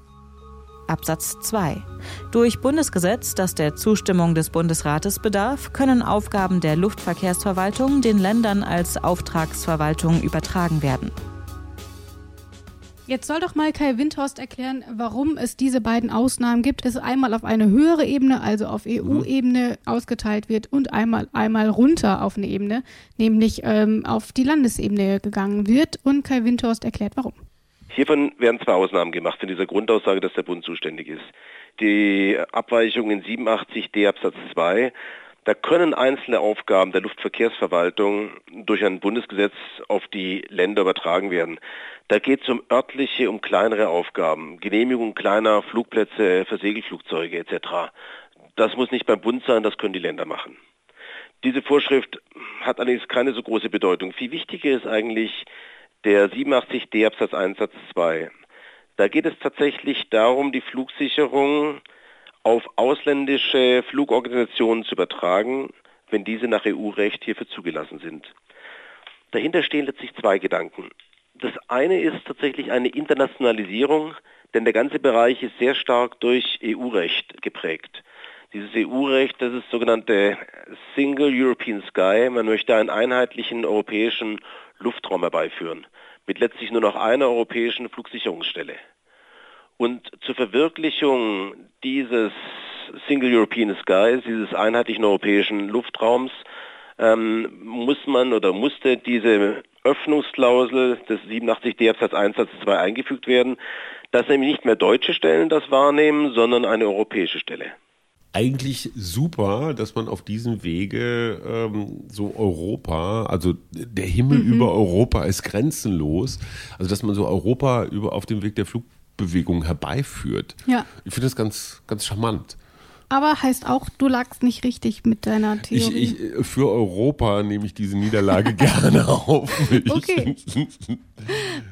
Absatz 2. Durch Bundesgesetz, das der Zustimmung des Bundesrates bedarf, können Aufgaben der Luftverkehrsverwaltung den Ländern als Auftragsverwaltung übertragen werden. Jetzt soll doch mal Kai Windhorst erklären, warum es diese beiden Ausnahmen gibt. Es einmal auf eine höhere Ebene, also auf EU-Ebene ausgeteilt wird und einmal einmal runter auf eine Ebene, nämlich ähm, auf die Landesebene gegangen wird. Und Kai Windhorst erklärt, warum. Hiervon werden zwei Ausnahmen gemacht von dieser Grundaussage, dass der Bund zuständig ist. Die Abweichung in 87d Absatz 2, da können einzelne Aufgaben der Luftverkehrsverwaltung durch ein Bundesgesetz auf die Länder übertragen werden. Da geht es um örtliche, um kleinere Aufgaben, Genehmigung kleiner Flugplätze für Segelflugzeuge etc. Das muss nicht beim Bund sein, das können die Länder machen. Diese Vorschrift hat allerdings keine so große Bedeutung. Viel wichtiger ist eigentlich der 87d Absatz 1 Satz 2. Da geht es tatsächlich darum, die Flugsicherung auf ausländische Flugorganisationen zu übertragen, wenn diese nach EU-Recht hierfür zugelassen sind. Dahinter stehen letztlich zwei Gedanken. Das eine ist tatsächlich eine Internationalisierung, denn der ganze Bereich ist sehr stark durch EU-Recht geprägt. Dieses EU-Recht, das ist sogenannte Single European Sky. Man möchte einen einheitlichen europäischen Luftraum herbeiführen, mit letztlich nur noch einer europäischen Flugsicherungsstelle. Und zur Verwirklichung dieses Single European Skies, dieses einheitlichen europäischen Luftraums, ähm, muss man oder musste diese Öffnungsklausel des 87d Absatz 1 Satz 2 eingefügt werden, dass nämlich nicht mehr deutsche Stellen das wahrnehmen, sondern eine europäische Stelle. Eigentlich super, dass man auf diesem Wege ähm, so Europa, also der Himmel über Europa ist grenzenlos, also dass man so Europa über auf dem Weg der Flugbewegung herbeiführt. Ja. Ich finde das ganz, ganz charmant. Aber heißt auch, du lagst nicht richtig mit deiner Ich, Theorie. ich, äh, für Europa nehme ich diese Niederlage *laughs* gerne auf. Okay. *laughs*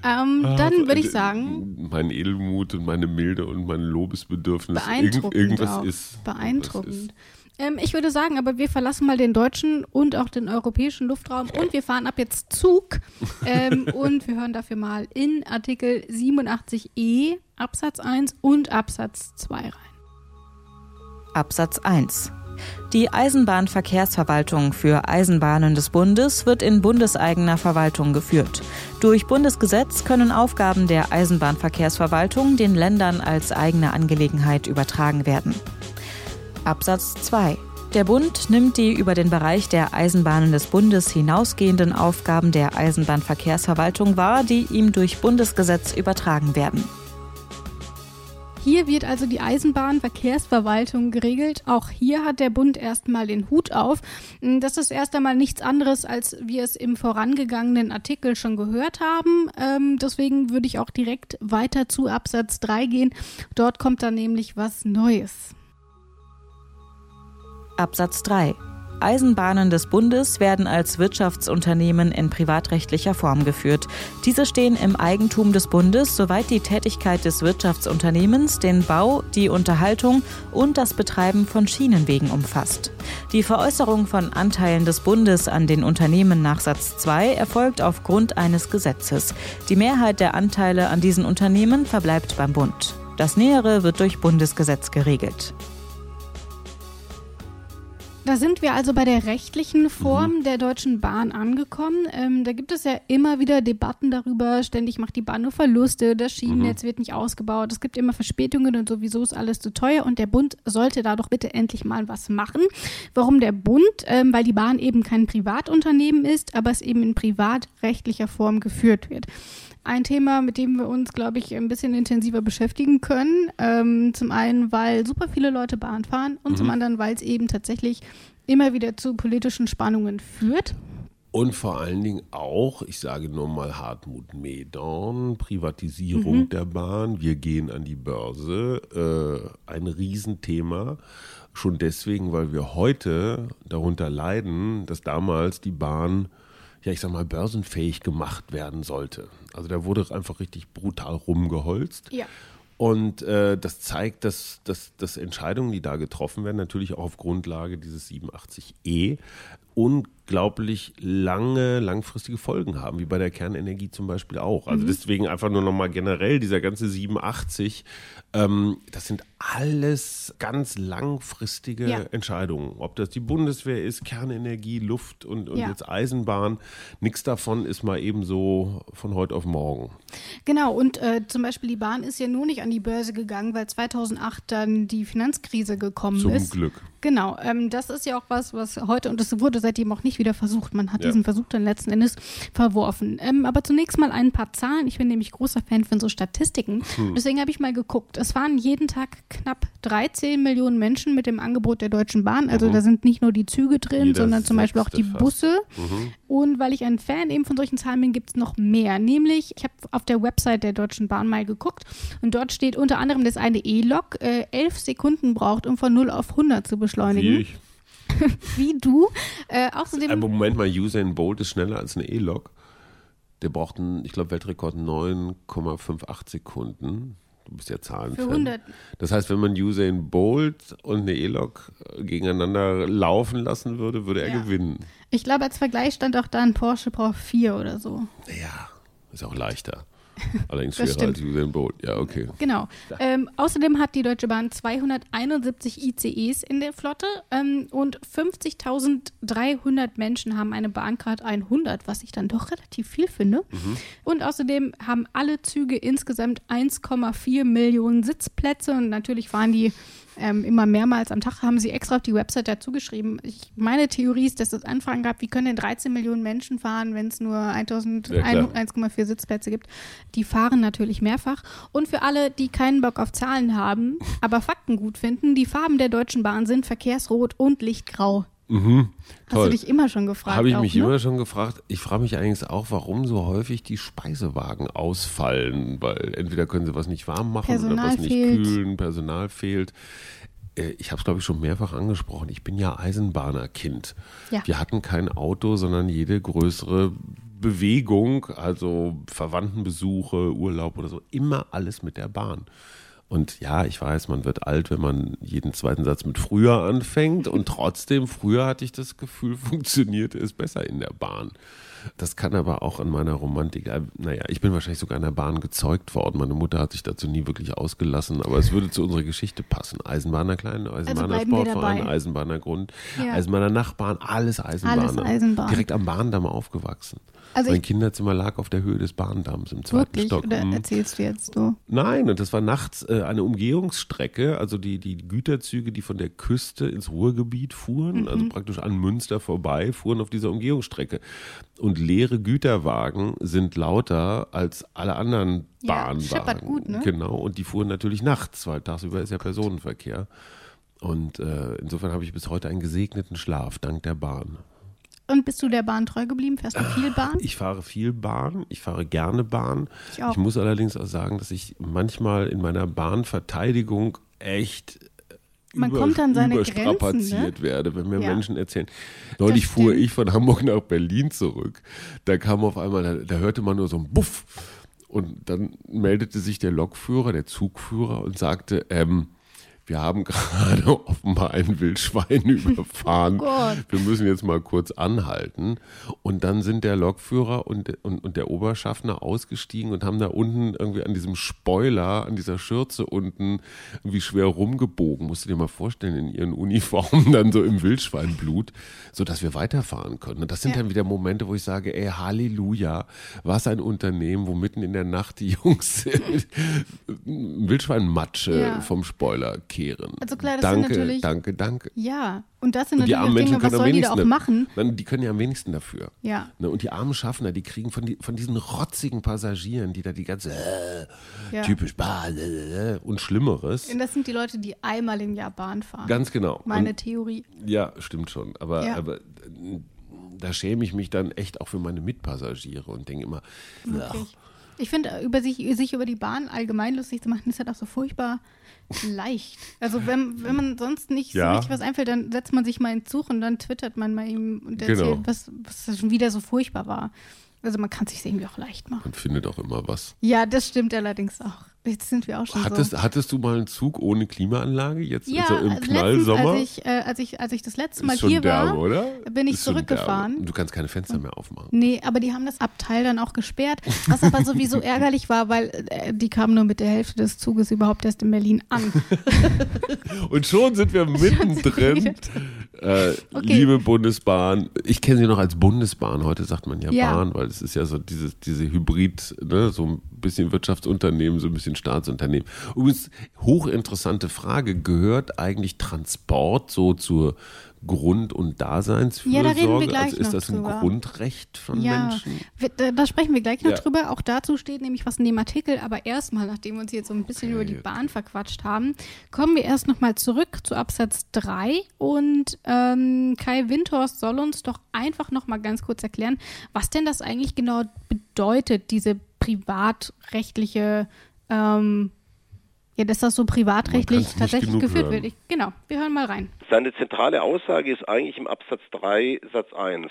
ähm, dann würde ich sagen, Mein Edelmut und meine Milde und mein Lobesbedürfnis. beeindruckend irgend, irgendwas auch. ist. beeindruckend. Ähm, ich würde sagen, aber wir verlassen mal den deutschen und auch den europäischen Luftraum und wir fahren ab jetzt Zug ähm, *laughs* und wir hören dafür mal in Artikel 87e Absatz 1 und Absatz 2 rein. Absatz 1. Die Eisenbahnverkehrsverwaltung für Eisenbahnen des Bundes wird in bundeseigener Verwaltung geführt. Durch Bundesgesetz können Aufgaben der Eisenbahnverkehrsverwaltung den Ländern als eigene Angelegenheit übertragen werden. Absatz 2. Der Bund nimmt die über den Bereich der Eisenbahnen des Bundes hinausgehenden Aufgaben der Eisenbahnverkehrsverwaltung wahr, die ihm durch Bundesgesetz übertragen werden. Hier wird also die Eisenbahnverkehrsverwaltung geregelt. Auch hier hat der Bund erstmal den Hut auf. Das ist erst einmal nichts anderes, als wir es im vorangegangenen Artikel schon gehört haben. Ähm, deswegen würde ich auch direkt weiter zu Absatz 3 gehen. Dort kommt dann nämlich was Neues. Absatz 3. Eisenbahnen des Bundes werden als Wirtschaftsunternehmen in privatrechtlicher Form geführt. Diese stehen im Eigentum des Bundes, soweit die Tätigkeit des Wirtschaftsunternehmens den Bau, die Unterhaltung und das Betreiben von Schienenwegen umfasst. Die Veräußerung von Anteilen des Bundes an den Unternehmen nach Satz 2 erfolgt aufgrund eines Gesetzes. Die Mehrheit der Anteile an diesen Unternehmen verbleibt beim Bund. Das Nähere wird durch Bundesgesetz geregelt. Da sind wir also bei der rechtlichen Form der Deutschen Bahn angekommen. Ähm, da gibt es ja immer wieder Debatten darüber. Ständig macht die Bahn nur Verluste, das Schienennetz wird nicht ausgebaut, es gibt immer Verspätungen und sowieso ist alles zu teuer. Und der Bund sollte da doch bitte endlich mal was machen. Warum der Bund? Ähm, weil die Bahn eben kein Privatunternehmen ist, aber es eben in privatrechtlicher Form geführt wird. Ein Thema, mit dem wir uns, glaube ich, ein bisschen intensiver beschäftigen können. Ähm, zum einen, weil super viele Leute Bahn fahren und zum anderen, weil es eben tatsächlich immer wieder zu politischen Spannungen führt. Und vor allen Dingen auch, ich sage nur mal Hartmut Medorn, Privatisierung der Bahn, wir gehen an die Börse, äh, ein Riesenthema. Schon deswegen, weil wir heute darunter leiden, dass damals die Bahn, ja ich sag mal, börsenfähig gemacht werden sollte. Also da wurde einfach richtig brutal rumgeholzt. Ja. Und äh, das zeigt, dass, dass, dass Entscheidungen, die da getroffen werden, natürlich auch auf Grundlage dieses 87e unglaublich lange, langfristige Folgen haben, wie bei der Kernenergie zum Beispiel auch. Also deswegen einfach nur nochmal generell dieser ganze 87, ähm, das sind alles ganz langfristige Ja. Entscheidungen. Ob das die Bundeswehr ist, Kernenergie, Luft und, und Ja. jetzt Eisenbahn, nichts davon ist mal eben so von heute auf morgen. Genau, und äh, zum Beispiel die Bahn ist ja nur nicht an die Börse gegangen, weil 2008 dann die Finanzkrise gekommen Zum ist. Glück. Genau, ähm, das ist ja auch was, was heute, und das wurde seitdem auch nicht wieder versucht. Man hat Ja. diesen Versuch dann letzten Endes verworfen. Ähm, aber zunächst mal ein paar Zahlen. Ich bin nämlich großer Fan von so Statistiken. Hm. Deswegen habe ich mal geguckt. Es waren jeden Tag knapp 13 Millionen Menschen mit dem Angebot der Deutschen Bahn. Also da sind nicht nur die Züge drin, Mhm. Jeder sondern zum Beispiel auch die fast. Busse. Mhm. Und weil ich ein Fan eben von solchen Zahlen bin, gibt es noch mehr. Nämlich, ich habe auf der Website der Deutschen Bahn mal geguckt und dort steht unter anderem, dass eine E-Lok äh, elf Sekunden braucht, um von 0 auf 100 zu beschleunigen. Wie ich. *laughs* Wie du. Äh, außerdem, Aber Moment mal, Usain Bolt ist schneller als eine E-Lok. Der braucht einen, ich glaube, Weltrekord 9,58 Sekunden. Du bist ja Zahlen. Für 100. Das heißt, wenn man Usain Bolt und eine E-Lok gegeneinander laufen lassen würde, würde er Ja. gewinnen. ich glaube, als Vergleich stand auch da ein Porsche braucht 4 oder so. Ja, ist auch leichter. *laughs* Allerdings Das schwerer als stimmt. Usain Bolt. Ja, okay. Genau. Ähm, außerdem hat die Deutsche Bahn 271 ICEs in der Flotte ähm, und 50.300 Menschen haben eine Bahncard 100, was ich dann doch relativ viel finde. Und außerdem haben alle Züge insgesamt 1,4 Millionen Sitzplätze und natürlich waren die ähm, immer mehrmals am Tag, haben sie extra auf die Website dazu geschrieben. Ich, meine Theorie ist, dass es Anfragen gab, wie können denn 13 Millionen Menschen fahren, wenn es nur 1000 Ja, klar. 1,4 Sitzplätze gibt. Die fahren natürlich mehrfach. Und für alle, die keinen Bock auf Zahlen haben, aber Fakten gut finden, die Farben der Deutschen Bahn sind verkehrsrot und lichtgrau. Hast Mhm. Toll. du dich immer schon gefragt? Habe ich auch, mich ne? immer schon gefragt. Ich frage mich eigentlich auch, warum so häufig die Speisewagen ausfallen, weil entweder können sie was nicht warm machen oder Personal was nicht fehlt. kühlen, Personal fehlt. Äh, Ich habe es, glaube ich, schon mehrfach angesprochen. Ich bin ja Eisenbahnerkind. Ja. Wir hatten kein Auto, sondern jede größere Bewegung, also Verwandtenbesuche, Urlaub oder so, immer alles mit der Bahn. Und ja, ich weiß, man wird alt, wenn man jeden zweiten Satz mit früher anfängt. Und trotzdem, früher hatte ich das Gefühl, *laughs* funktionierte es besser in der Bahn. Das kann aber auch an meiner Romantik. äh, Naja, ich bin wahrscheinlich sogar in der Bahn gezeugt worden. Meine Mutter hat sich dazu nie wirklich ausgelassen, aber es würde zu unserer Geschichte passen. Eisenbahner Klein, Eisenbahner bleiben wir Sportverein. Eisenbahner Grund, Ja. Eisenbahner Nachbarn, alles Eisenbahner. Alles Eisenbahn. Direkt am Bahndamm aufgewachsen. Also mein Kinderzimmer lag auf der Höhe des Bahndamms im zweiten Wirklich? Stock. Oder Mhm. erzählst du jetzt so? Nein, und das war nachts äh, eine Umgehungsstrecke, also die, die Güterzüge, die von der Küste ins Ruhrgebiet fuhren, Mhm. also praktisch an Münster vorbei, fuhren auf dieser Umgehungsstrecke. Und leere Güterwagen sind lauter als alle anderen Ja, Bahnwagen. scheppert gut, ne? Genau, und die fuhren natürlich nachts, weil tagsüber ist ja Personenverkehr. Und äh, insofern habe ich bis heute einen gesegneten Schlaf, dank der Bahn. Und bist du der Bahn treu geblieben? Fährst du viel Bahn? Ich fahre viel Bahn, ich fahre gerne Bahn. Ich auch. muss allerdings auch sagen, dass ich manchmal in meiner Bahnverteidigung echt Man kommt an seine überstrapaziert Grenzen, werde, wenn mir Ja. Menschen erzählen. Neulich fuhr ich von Hamburg nach Berlin zurück. Da kam auf einmal, da, da hörte man nur so ein Buff. Und dann meldete sich der Lokführer, der Zugführer und sagte, ähm, wir haben *laughs* gerade offenbar ein Wildschwein *laughs* überfahren. Oh. Wir müssen jetzt mal kurz anhalten. Und dann sind der Lokführer und, und, und der Oberschaffner ausgestiegen und haben da unten irgendwie an diesem Spoiler, an dieser Schürze unten irgendwie schwer rumgebogen. Musst du dir mal vorstellen, in ihren Uniformen *laughs* dann so im Wildschweinblut, sodass wir weiterfahren können. Und das sind Ja. dann wieder Momente, wo ich sage, ey, Halleluja, was ein Unternehmen, wo mitten in der Nacht die Jungs Wildschweinmatsche Ja. vom Spoiler kehren. Also klar, das sind danke, natürlich- danke, danke. Ja. Und das sind Und die armen Menschen Dinge, was können am sollen die da auch machen? Nein, die können ja am wenigsten dafür. Ja. Ne, und die armen Schaffner, die kriegen von, die, von diesen rotzigen Passagieren, die da die ganze äh, Ja. typisch bah, äh, äh, und Schlimmeres. Und das sind die Leute, die einmal im Jahr Bahn fahren. Ganz genau. Meine und, Theorie. ja, stimmt schon. Aber, Ja. aber äh, da schäme ich mich dann echt auch für meine Mitpassagiere und denke immer, ach. Ich finde, über sich, sich über die Bahn allgemein lustig zu machen, ist halt auch so furchtbar leicht. Also wenn, wenn man sonst nicht Ja. so richtig was einfällt, dann setzt man sich mal ins Zug und dann twittert man mal ihm und erzählt, Genau. was, was schon wieder so furchtbar war. Also man kann es sich irgendwie auch leicht machen. man findet auch immer was. Ja, das stimmt allerdings auch. Jetzt sind wir auch schon hattest, so. Hattest du mal einen Zug ohne Klimaanlage? Jetzt ja, so im Knallsommer? Als ich, äh, als, ich, als ich das letzte Mal hier derbe, war, oder? bin ich zurückgefahren. Du kannst keine Fenster mehr aufmachen. Nee, aber die haben das Abteil dann auch gesperrt, was aber sowieso *laughs* ärgerlich war, weil äh, die kamen nur mit der Hälfte des Zuges überhaupt erst in Berlin an. *laughs* Und schon sind wir *laughs* mittendrin. Äh, Okay. Liebe Bundesbahn, ich kenne sie noch als Bundesbahn, heute sagt man ja, Ja. Bahn, weil es ist ja so dieses, diese Hybrid, ne, so ein bisschen Wirtschaftsunternehmen, so ein bisschen Staatsunternehmen. Übrigens, hochinteressante Frage, gehört eigentlich Transport so zur Grund- und Daseinsfürsorge? Ja, da reden wir gleich also ist das ein drüber. Grundrecht von ja, Menschen? wir- da, sprechen wir gleich noch Ja. drüber. Auch dazu steht nämlich was in dem Artikel. Aber erstmal, nachdem wir uns jetzt so ein bisschen über die Bahn verquatscht haben, kommen wir erst nochmal zurück zu Absatz 3. Und ähm, Kai Windhorst soll uns doch einfach nochmal ganz kurz erklären, was denn das eigentlich genau bedeutet, diese privatrechtliche, ähm, ja, dass das so privatrechtlich tatsächlich geführt hören. wird. Ich, genau, wir hören mal rein. Seine zentrale Aussage ist eigentlich im Absatz 3 Satz 1.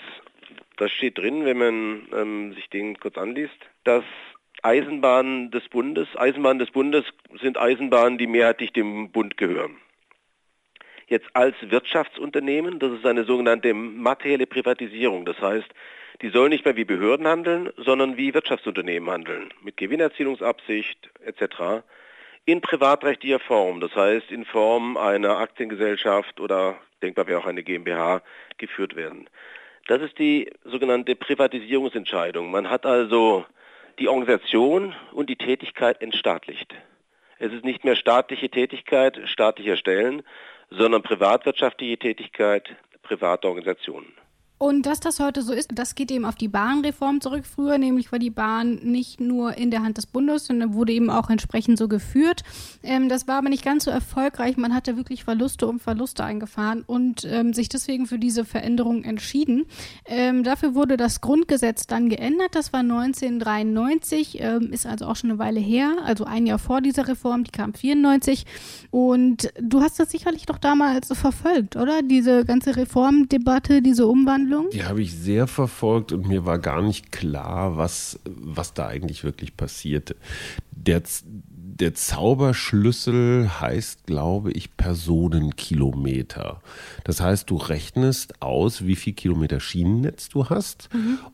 Da steht drin, wenn man ähm, sich den kurz anliest, dass Eisenbahnen des Bundes, Eisenbahnen des Bundes sind Eisenbahnen, die mehrheitlich dem Bund gehören. Jetzt als Wirtschaftsunternehmen, das ist eine sogenannte materielle Privatisierung. Das heißt, die sollen nicht mehr wie Behörden handeln, sondern wie Wirtschaftsunternehmen handeln, mit Gewinnerzielungsabsicht etc. in privatrechtlicher Form, das heißt in Form einer Aktiengesellschaft oder denkbar wäre auch eine GmbH geführt werden. Das ist die sogenannte Privatisierungsentscheidung. Man hat also die Organisation und die Tätigkeit entstaatlicht. Es ist nicht mehr staatliche Tätigkeit staatlicher Stellen, sondern privatwirtschaftliche Tätigkeit privater Organisationen. Und dass das heute so ist, das geht eben auf die Bahnreform zurück. Früher nämlich war die Bahn nicht nur in der Hand des Bundes, sondern wurde eben auch entsprechend so geführt. Ähm, das war aber nicht ganz so erfolgreich. Man hatte wirklich Verluste um Verluste eingefahren und ähm, sich deswegen für diese Veränderung entschieden. Ähm, dafür wurde das Grundgesetz dann geändert. Das war 1993, ähm, ist also auch schon eine Weile her, also ein Jahr vor dieser Reform. Die kam 94. Und du hast das sicherlich doch damals verfolgt, oder? Diese ganze Reformdebatte, diese Umwandlung. Die habe ich sehr verfolgt und mir war gar nicht klar, was, was da eigentlich wirklich passierte. Der, der Zauberschlüssel heißt, glaube ich, Personenkilometer. Das heißt, du rechnest aus, wie viel Kilometer Schienennetz du hast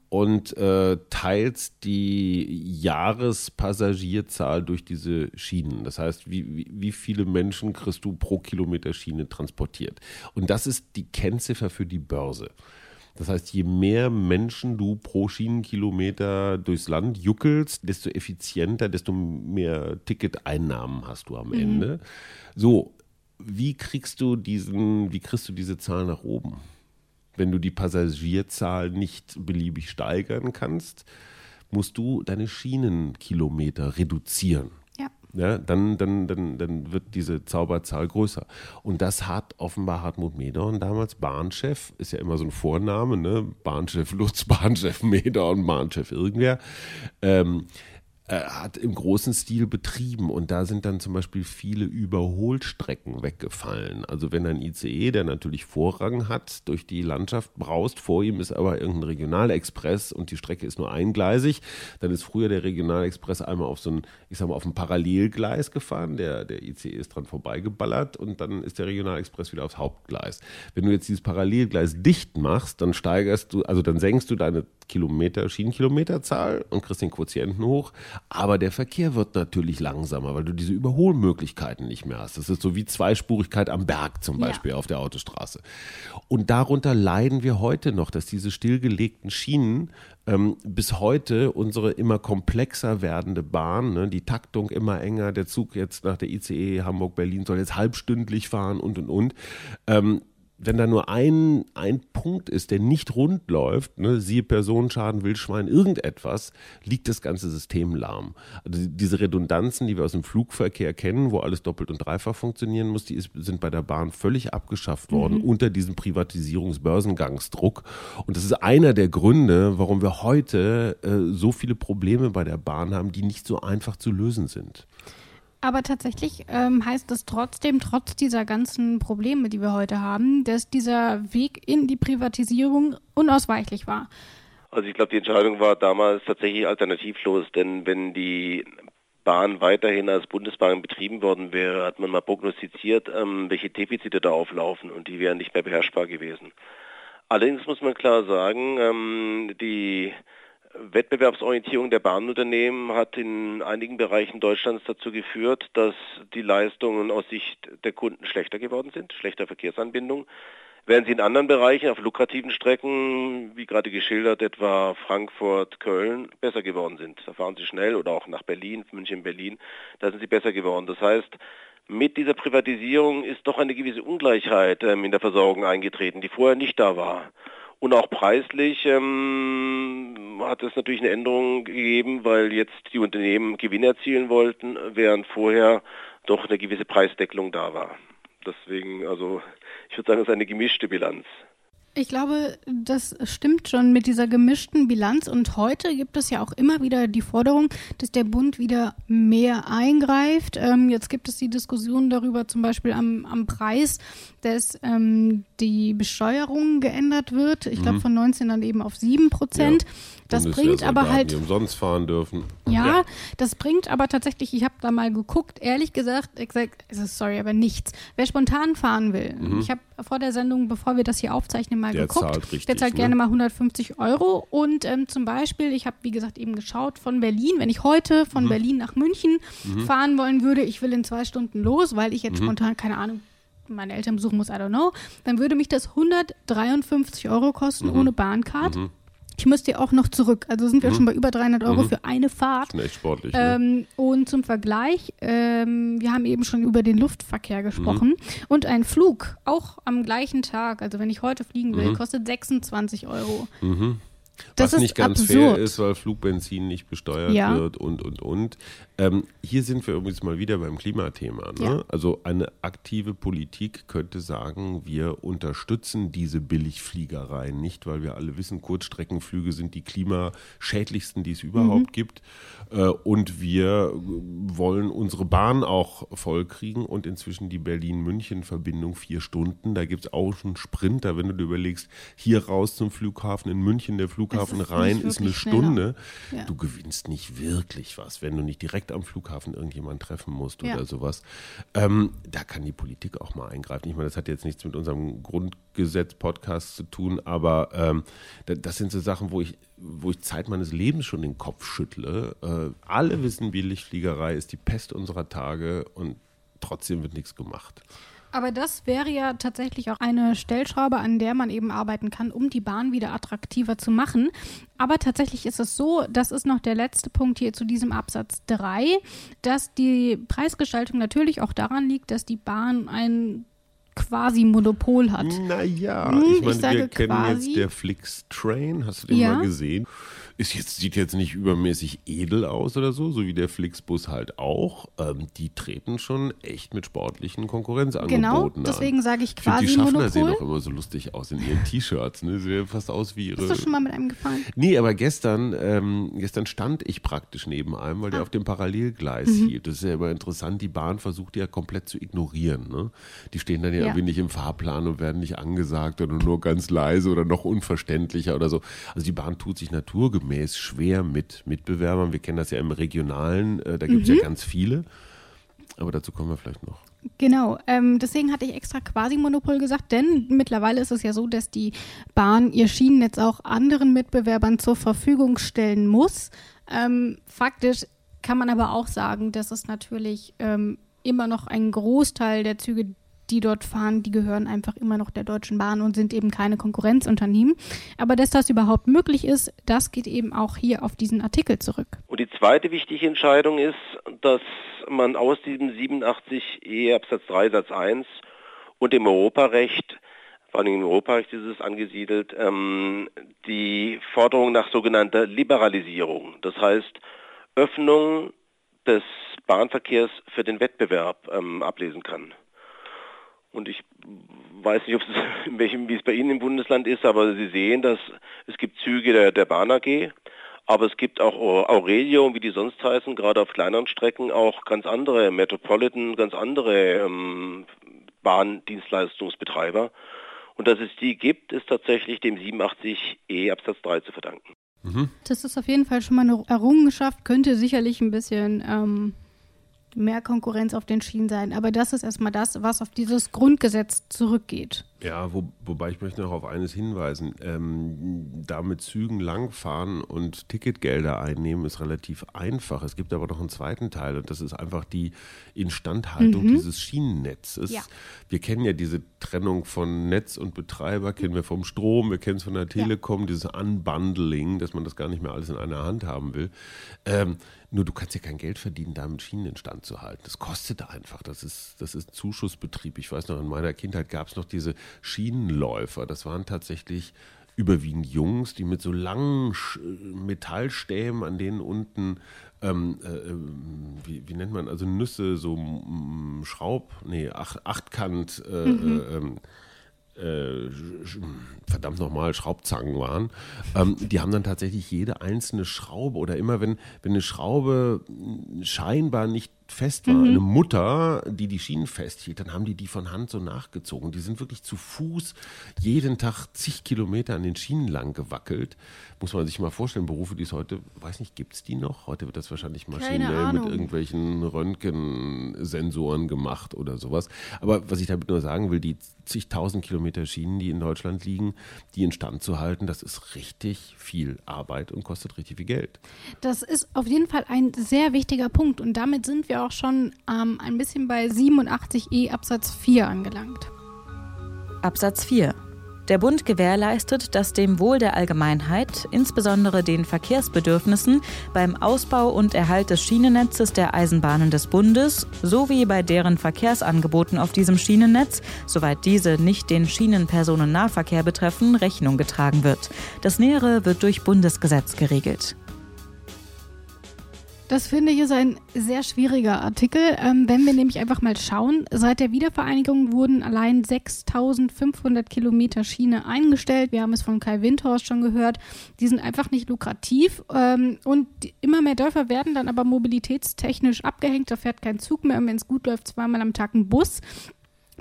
und äh, teilst die Jahrespassagierzahl durch diese Schienen. Das heißt, wie, wie, wie viele Menschen kriegst du pro Kilometer Schiene transportiert? Und das ist die Kennziffer für die Börse. Das heißt, je mehr Menschen du pro Schienenkilometer durchs Land juckelst, desto effizienter, desto mehr Ticketeinnahmen hast du am Ende. So, wie kriegst du diesen, wie kriegst du diese Zahl nach oben? Wenn du die Passagierzahl nicht beliebig steigern kannst, musst du deine Schienenkilometer reduzieren. Ja. Dann, dann, dann, dann wird diese Zauberzahl größer. Und das hat offenbar Hartmut Medorn damals, Bahnchef, ist ja immer so ein Vorname, ne? Bahnchef Lutz, *laughs* Bahnchef Medorn, Bahnchef irgendwer, ähm, äh, hat im großen Stil betrieben und da sind dann zum Beispiel viele Überholstrecken weggefallen. Also wenn ein ICE, der natürlich Vorrang hat, durch die Landschaft braust, vor ihm ist aber irgendein Regionalexpress und die Strecke ist nur eingleisig, dann ist früher der Regionalexpress einmal auf so ein, ich sag mal, auf ein Parallelgleis gefahren, der, der ICE ist dran vorbeigeballert und dann ist der Regionalexpress wieder aufs Hauptgleis. Wenn du jetzt dieses Parallelgleis dicht machst, dann steigerst du, also dann senkst du deine Kilometer, Schienenkilometerzahl und kriegst den Quotienten hoch. Aber der Verkehr wird natürlich langsamer, weil du diese Überholmöglichkeiten nicht mehr hast. Das ist so wie Zweispurigkeit am Berg zum Ja. Beispiel auf der Autostraße. Und darunter leiden wir heute noch, dass diese stillgelegten Schienen ähm, bis heute unsere immer komplexer werdende Bahn, ne, die Taktung immer enger, der Zug jetzt nach der ICE Hamburg-Berlin soll jetzt halbstündlich fahren und und und. Ähm, wenn da nur ein, ein Punkt ist, der nicht rund läuft, ne, siehe Personenschaden, Wildschwein, irgendetwas, liegt das ganze System lahm. Also die- diese Redundanzen, die wir aus dem Flugverkehr kennen, wo alles doppelt und dreifach funktionieren muss, die ist, sind bei der Bahn völlig abgeschafft worden unter diesem Privatisierungsbörsengangsdruck. Und das ist einer der Gründe, warum wir heute äh, so viele Probleme bei der Bahn haben, die nicht so einfach zu lösen sind. Aber tatsächlich ähm, heißt es trotzdem, trotz dieser ganzen Probleme, die wir heute haben, dass dieser Weg in die Privatisierung unausweichlich war. Also ich glaube, die Entscheidung war damals tatsächlich alternativlos, denn wenn die Bahn weiterhin als Bundesbahn betrieben worden wäre, hat man mal prognostiziert, ähm, welche Defizite da auflaufen und die wären nicht mehr beherrschbar gewesen. Allerdings muss man klar sagen, ähm, die Wettbewerbsorientierung der Bahnunternehmen hat in einigen Bereichen Deutschlands dazu geführt, dass die Leistungen aus Sicht der Kunden schlechter geworden sind, schlechter Verkehrsanbindung, während sie in anderen Bereichen auf lukrativen Strecken, wie gerade geschildert, etwa Frankfurt, Köln, besser geworden sind. Da fahren sie schnell oder auch nach Berlin, München, Berlin, da sind sie besser geworden. Das heißt, mit dieser Privatisierung ist doch eine gewisse Ungleichheit ähm, in der Versorgung eingetreten, die vorher nicht da war. Und auch preislich ähm, hat es natürlich eine Änderung gegeben, weil jetzt die Unternehmen Gewinn erzielen wollten, während vorher doch eine gewisse Preisdeckelung da war. Deswegen, also ich würde sagen, es ist eine gemischte Bilanz. Ich glaube, das stimmt schon mit dieser gemischten Bilanz. Und heute gibt es ja auch immer wieder die Forderung, dass der Bund wieder mehr eingreift. Ähm, jetzt gibt es die Diskussion darüber, zum Beispiel am, am Preis, dass ähm, die Besteuerung geändert wird. Ich glaube, mhm. von 19 dann eben auf 7 Prozent. Ja. Das bringt aber halt. Die umsonst fahren dürfen. Ja, ja. das bringt aber tatsächlich, ich habe da mal geguckt, ehrlich gesagt, gesagt, sorry, aber nichts. Wer spontan fahren will, mhm. ich habe vor der Sendung, bevor wir das hier aufzeichnen, mal der geguckt. Zahlt richtig, der zahlt ne? gerne mal 150 Euro. Und ähm, zum Beispiel, ich habe, wie gesagt, eben geschaut von Berlin, wenn ich heute von mhm. Berlin nach München mhm. fahren wollen würde, ich will in zwei Stunden los, weil ich jetzt mhm. spontan, keine Ahnung, meine Eltern besuchen muss, I don't know, dann würde mich das 153 Euro kosten mhm. ohne Bahncard. Mhm. Ich müsste ja auch noch zurück. Also sind wir mhm. schon bei über 300 Euro mhm. für eine Fahrt. Das ist echt sportlich. Ähm, ne? Und zum Vergleich, ähm, wir haben eben schon über den Luftverkehr gesprochen. Mhm. Und ein Flug, auch am gleichen Tag, also wenn ich heute fliegen will, mhm. kostet 26 Euro. Mhm. Das Was nicht ganz absurd. fair ist, weil Flugbenzin nicht besteuert ja. wird und, und, und. Ähm, hier sind wir übrigens mal wieder beim Klimathema. Ne? Ja. Also eine aktive Politik könnte sagen, wir unterstützen diese Billigfliegereien nicht, weil wir alle wissen, Kurzstreckenflüge sind die klimaschädlichsten, die es überhaupt mhm. gibt. Äh, und wir wollen unsere Bahn auch vollkriegen und inzwischen die Berlin-München-Verbindung vier Stunden. Da gibt es auch einen Sprinter, wenn du dir überlegst, hier raus zum Flughafen in München, der Flughafen rein ist eine Stunde. Ja. Du gewinnst nicht wirklich was, wenn du nicht direkt direkt am Flughafen irgendjemand treffen musst ja. oder sowas. Ähm, da kann die Politik auch mal eingreifen. Ich meine, das hat jetzt nichts mit unserem Grundgesetz-Podcast zu tun, aber ähm, das sind so Sachen, wo ich, wo ich Zeit meines Lebens schon den Kopf schüttle. Äh, alle wissen, Billigfliegerei ist die Pest unserer Tage und trotzdem wird nichts gemacht. Aber das wäre ja tatsächlich auch eine Stellschraube, an der man eben arbeiten kann, um die Bahn wieder attraktiver zu machen. Aber tatsächlich ist es so, das ist noch der letzte Punkt hier zu diesem Absatz 3, dass die Preisgestaltung natürlich auch daran liegt, dass die Bahn ein quasi Monopol hat. Naja, hm, ich meine, wir kennen quasi. jetzt der Flix Train, hast du den ja. mal gesehen? Ist jetzt, sieht jetzt nicht übermäßig edel aus oder so, so wie der Flixbus halt auch. Ähm, die treten schon echt mit sportlichen Konkurrenzangeboten Genau, deswegen sage ich quasi ich find, Die Schaffner Monopol. sehen auch immer so lustig aus in ihren T-Shirts. Ne? Sehen fast aus wie ihre... Ist das schon mal mit einem gefahren? Nee, aber gestern, ähm, gestern stand ich praktisch neben einem, weil ah. der auf dem Parallelgleis mhm. hielt. Das ist ja immer interessant. Die Bahn versucht ja komplett zu ignorieren. Ne? Die stehen dann ja, ja. irgendwie nicht im Fahrplan und werden nicht angesagt oder nur ganz leise oder noch unverständlicher oder so. Also die Bahn tut sich naturgemäß naturgemäß schwer mit Mitbewerbern. Wir kennen das ja im Regionalen, äh, da gibt es mhm. ja ganz viele. Aber dazu kommen wir vielleicht noch. Genau, ähm, deswegen hatte ich extra Quasi-Monopol gesagt, denn mittlerweile ist es ja so, dass die Bahn ihr Schienennetz auch anderen Mitbewerbern zur Verfügung stellen muss. Ähm, faktisch kann man aber auch sagen, dass es natürlich ähm, immer noch ein Großteil der Züge, die dort fahren, die gehören einfach immer noch der Deutschen Bahn und sind eben keine Konkurrenzunternehmen. Aber dass das überhaupt möglich ist, das geht eben auch hier auf diesen Artikel zurück. Und die zweite wichtige Entscheidung ist, dass man aus diesem 87e Absatz 3 Satz 1 und dem Europarecht vor allem im Europarecht ist es angesiedelt, ähm, die Forderung nach sogenannter Liberalisierung, das heißt Öffnung des Bahnverkehrs für den Wettbewerb ähm, ablesen kann. Und ich weiß nicht, *laughs* in welchem, wie es bei Ihnen im Bundesland ist, aber Sie sehen, dass es gibt Züge der, der Bahn AG, aber es gibt auch Aurelio, wie die sonst heißen, gerade auf kleineren Strecken auch ganz andere Metropolitan, ganz andere ähm, Bahndienstleistungsbetreiber. Und dass es die gibt, ist tatsächlich dem 87e Absatz 3 zu verdanken. Mhm. Das ist auf jeden Fall schon mal eine Errungenschaft, könnte sicherlich ein bisschen ähm, mehr Konkurrenz auf den Schienen sein. Aber das ist erstmal das, was auf dieses Grundgesetz zurückgeht. Ja, wo, wobei ich möchte noch auf eines hinweisen. Ähm, da mit Zügen langfahren und Ticketgelder einnehmen ist relativ einfach. Es gibt aber noch einen zweiten Teil und das ist einfach die Instandhaltung mhm. dieses Schienennetzes. Ja. Wir kennen ja diese Trennung von Netz und Betreiber, kennen wir vom Strom, wir kennen es von der Telekom, ja. dieses Unbundling, dass man das gar nicht mehr alles in einer Hand haben will. Ähm, nur du kannst ja kein Geld verdienen, damit Schienen instand zu halten. Das kostet einfach. Das ist, das ist Zuschussbetrieb. Ich weiß noch, in meiner Kindheit gab es noch diese Schienenläufer. Das waren tatsächlich überwiegend Jungs, die mit so langen Metallstäben, an denen unten, ähm, äh, wie, wie, nennt man, also Nüsse, so m, Schraub, nee, Ach, Achtkant, äh, mhm. äh, ähm, äh, verdammt nochmal Schraubzangen waren, ähm, die haben dann tatsächlich jede einzelne Schraube oder immer wenn, wenn eine Schraube scheinbar nicht fest war, mhm. eine Mutter, die die Schienen festhielt, dann haben die die von Hand so nachgezogen. Die sind wirklich zu Fuß jeden Tag zig Kilometer an den Schienen lang gewackelt. Muss man sich mal vorstellen, Berufe, die es heute, weiß nicht, gibt es die noch? Heute wird das wahrscheinlich maschinell mit irgendwelchen Röntgensensoren gemacht oder sowas. Aber was ich damit nur sagen will, die zigtausend Kilometer Schienen, die in Deutschland liegen, die instand zu halten, das ist richtig viel Arbeit und kostet richtig viel Geld. Das ist auf jeden Fall ein sehr wichtiger Punkt und damit sind wir auch schon ähm, ein bisschen bei 87e Absatz 4 angelangt. Absatz 4. Der Bund gewährleistet, dass dem Wohl der Allgemeinheit, insbesondere den Verkehrsbedürfnissen, beim Ausbau und Erhalt des Schienennetzes der Eisenbahnen des Bundes sowie bei deren Verkehrsangeboten auf diesem Schienennetz, soweit diese nicht den Schienenpersonennahverkehr betreffen, Rechnung getragen wird. Das Nähere wird durch Bundesgesetz geregelt. Das finde ich ist ein sehr schwieriger Artikel. Ähm, wenn wir nämlich einfach mal schauen, seit der Wiedervereinigung wurden allein 6500 Kilometer Schiene eingestellt. Wir haben es von Kai Windhorst schon gehört. Die sind einfach nicht lukrativ ähm, und die, immer mehr Dörfer werden dann aber mobilitätstechnisch abgehängt. Da fährt kein Zug mehr und wenn es gut läuft, zweimal am Tag ein Bus.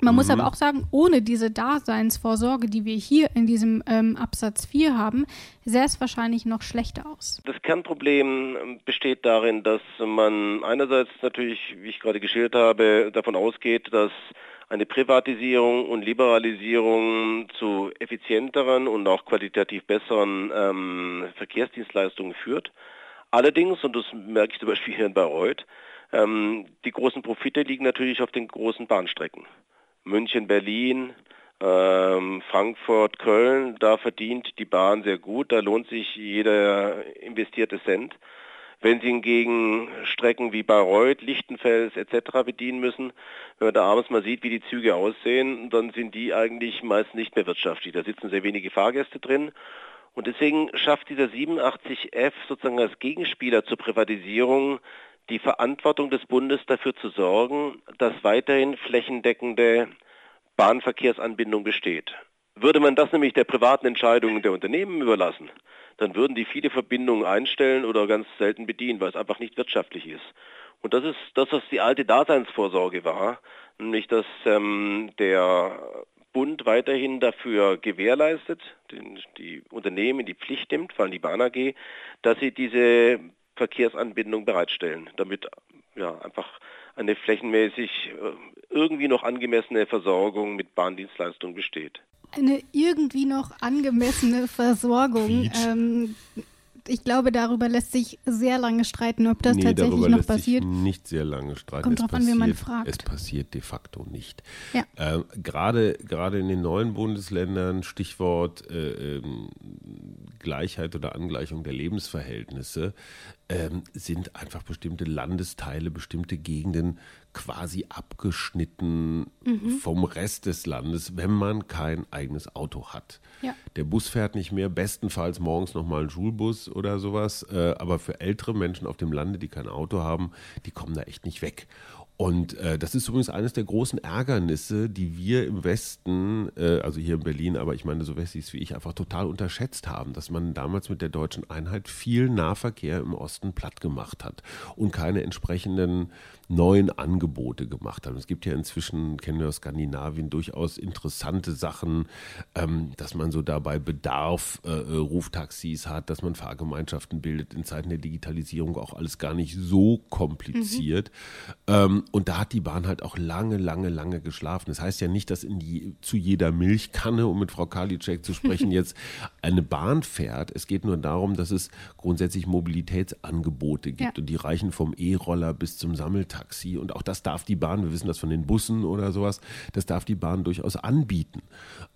Man mhm. muss aber auch sagen, ohne diese Daseinsvorsorge, die wir hier in diesem ähm, Absatz 4 haben, sähe es wahrscheinlich noch schlechter aus. Das Kernproblem ähm, besteht darin, dass man einerseits natürlich, wie ich gerade geschildert habe, davon ausgeht, dass eine Privatisierung und Liberalisierung zu effizienteren und auch qualitativ besseren ähm, Verkehrsdienstleistungen führt. Allerdings, und das merke ich zum Beispiel hier in Bayreuth, ähm, die großen Profite liegen natürlich auf den großen Bahnstrecken. München, Berlin, ähm, Frankfurt, Köln, da verdient die Bahn sehr gut, da lohnt sich jeder investierte Cent. Wenn Sie hingegen Strecken wie Bayreuth, Lichtenfels etc. bedienen müssen, wenn man da abends mal sieht, wie die Züge aussehen, dann sind die eigentlich meist nicht mehr wirtschaftlich. Da sitzen sehr wenige Fahrgäste drin. Und deswegen schafft dieser 87F sozusagen als Gegenspieler zur Privatisierung die Verantwortung des Bundes dafür zu sorgen, dass weiterhin flächendeckende Bahnverkehrsanbindung besteht. Würde man das nämlich der privaten Entscheidung der Unternehmen überlassen, dann würden die viele Verbindungen einstellen oder ganz selten bedienen, weil es einfach nicht wirtschaftlich ist. Und das ist das, was die alte Daseinsvorsorge war, nämlich dass ähm, der Bund weiterhin dafür gewährleistet, den, die Unternehmen in die Pflicht nimmt, vor allem die Bahn AG, dass sie diese Verkehrsanbindung bereitstellen, damit ja, einfach eine flächenmäßig äh, irgendwie noch angemessene Versorgung mit Bahndienstleistungen besteht. Eine irgendwie noch angemessene Versorgung. Ähm, ich glaube, darüber lässt sich sehr lange streiten, ob das nee, tatsächlich noch passiert. nicht sehr lange streiten. Kommt drauf an, wie man fragt. Es passiert de facto nicht. Ja. Äh, gerade, gerade in den neuen Bundesländern, Stichwort äh, ähm, Gleichheit oder Angleichung der Lebensverhältnisse, ähm, sind einfach bestimmte Landesteile, bestimmte Gegenden quasi abgeschnitten mhm. vom Rest des Landes, wenn man kein eigenes Auto hat. Ja. Der Bus fährt nicht mehr, bestenfalls morgens nochmal ein Schulbus oder sowas. Äh, aber für ältere Menschen auf dem Lande, die kein Auto haben, die kommen da echt nicht weg. Und äh, das ist übrigens eines der großen Ärgernisse, die wir im Westen, äh, also hier in Berlin, aber ich meine so Westis wie ich, einfach total unterschätzt haben, dass man damals mit der deutschen Einheit viel Nahverkehr im Osten platt gemacht hat und keine entsprechenden neuen Angebote gemacht hat. Und es gibt ja inzwischen, kennen wir aus Skandinavien, durchaus interessante Sachen, ähm, dass man so dabei Bedarf äh, äh Ruftaxis hat, dass man Fahrgemeinschaften bildet, in Zeiten der Digitalisierung auch alles gar nicht so kompliziert. Mhm. Ähm, und da hat die Bahn halt auch lange, lange, lange geschlafen. Das heißt ja nicht, dass in die, zu jeder Milchkanne, um mit Frau Karliczek zu sprechen, *laughs* jetzt eine Bahn fährt. Es geht nur darum, dass es grundsätzlich Mobilitätsangebote gibt ja. und die reichen vom E-Roller bis zum Sammeltaxi. Und auch das darf die Bahn, wir wissen das von den Bussen oder sowas, das darf die Bahn durchaus anbieten.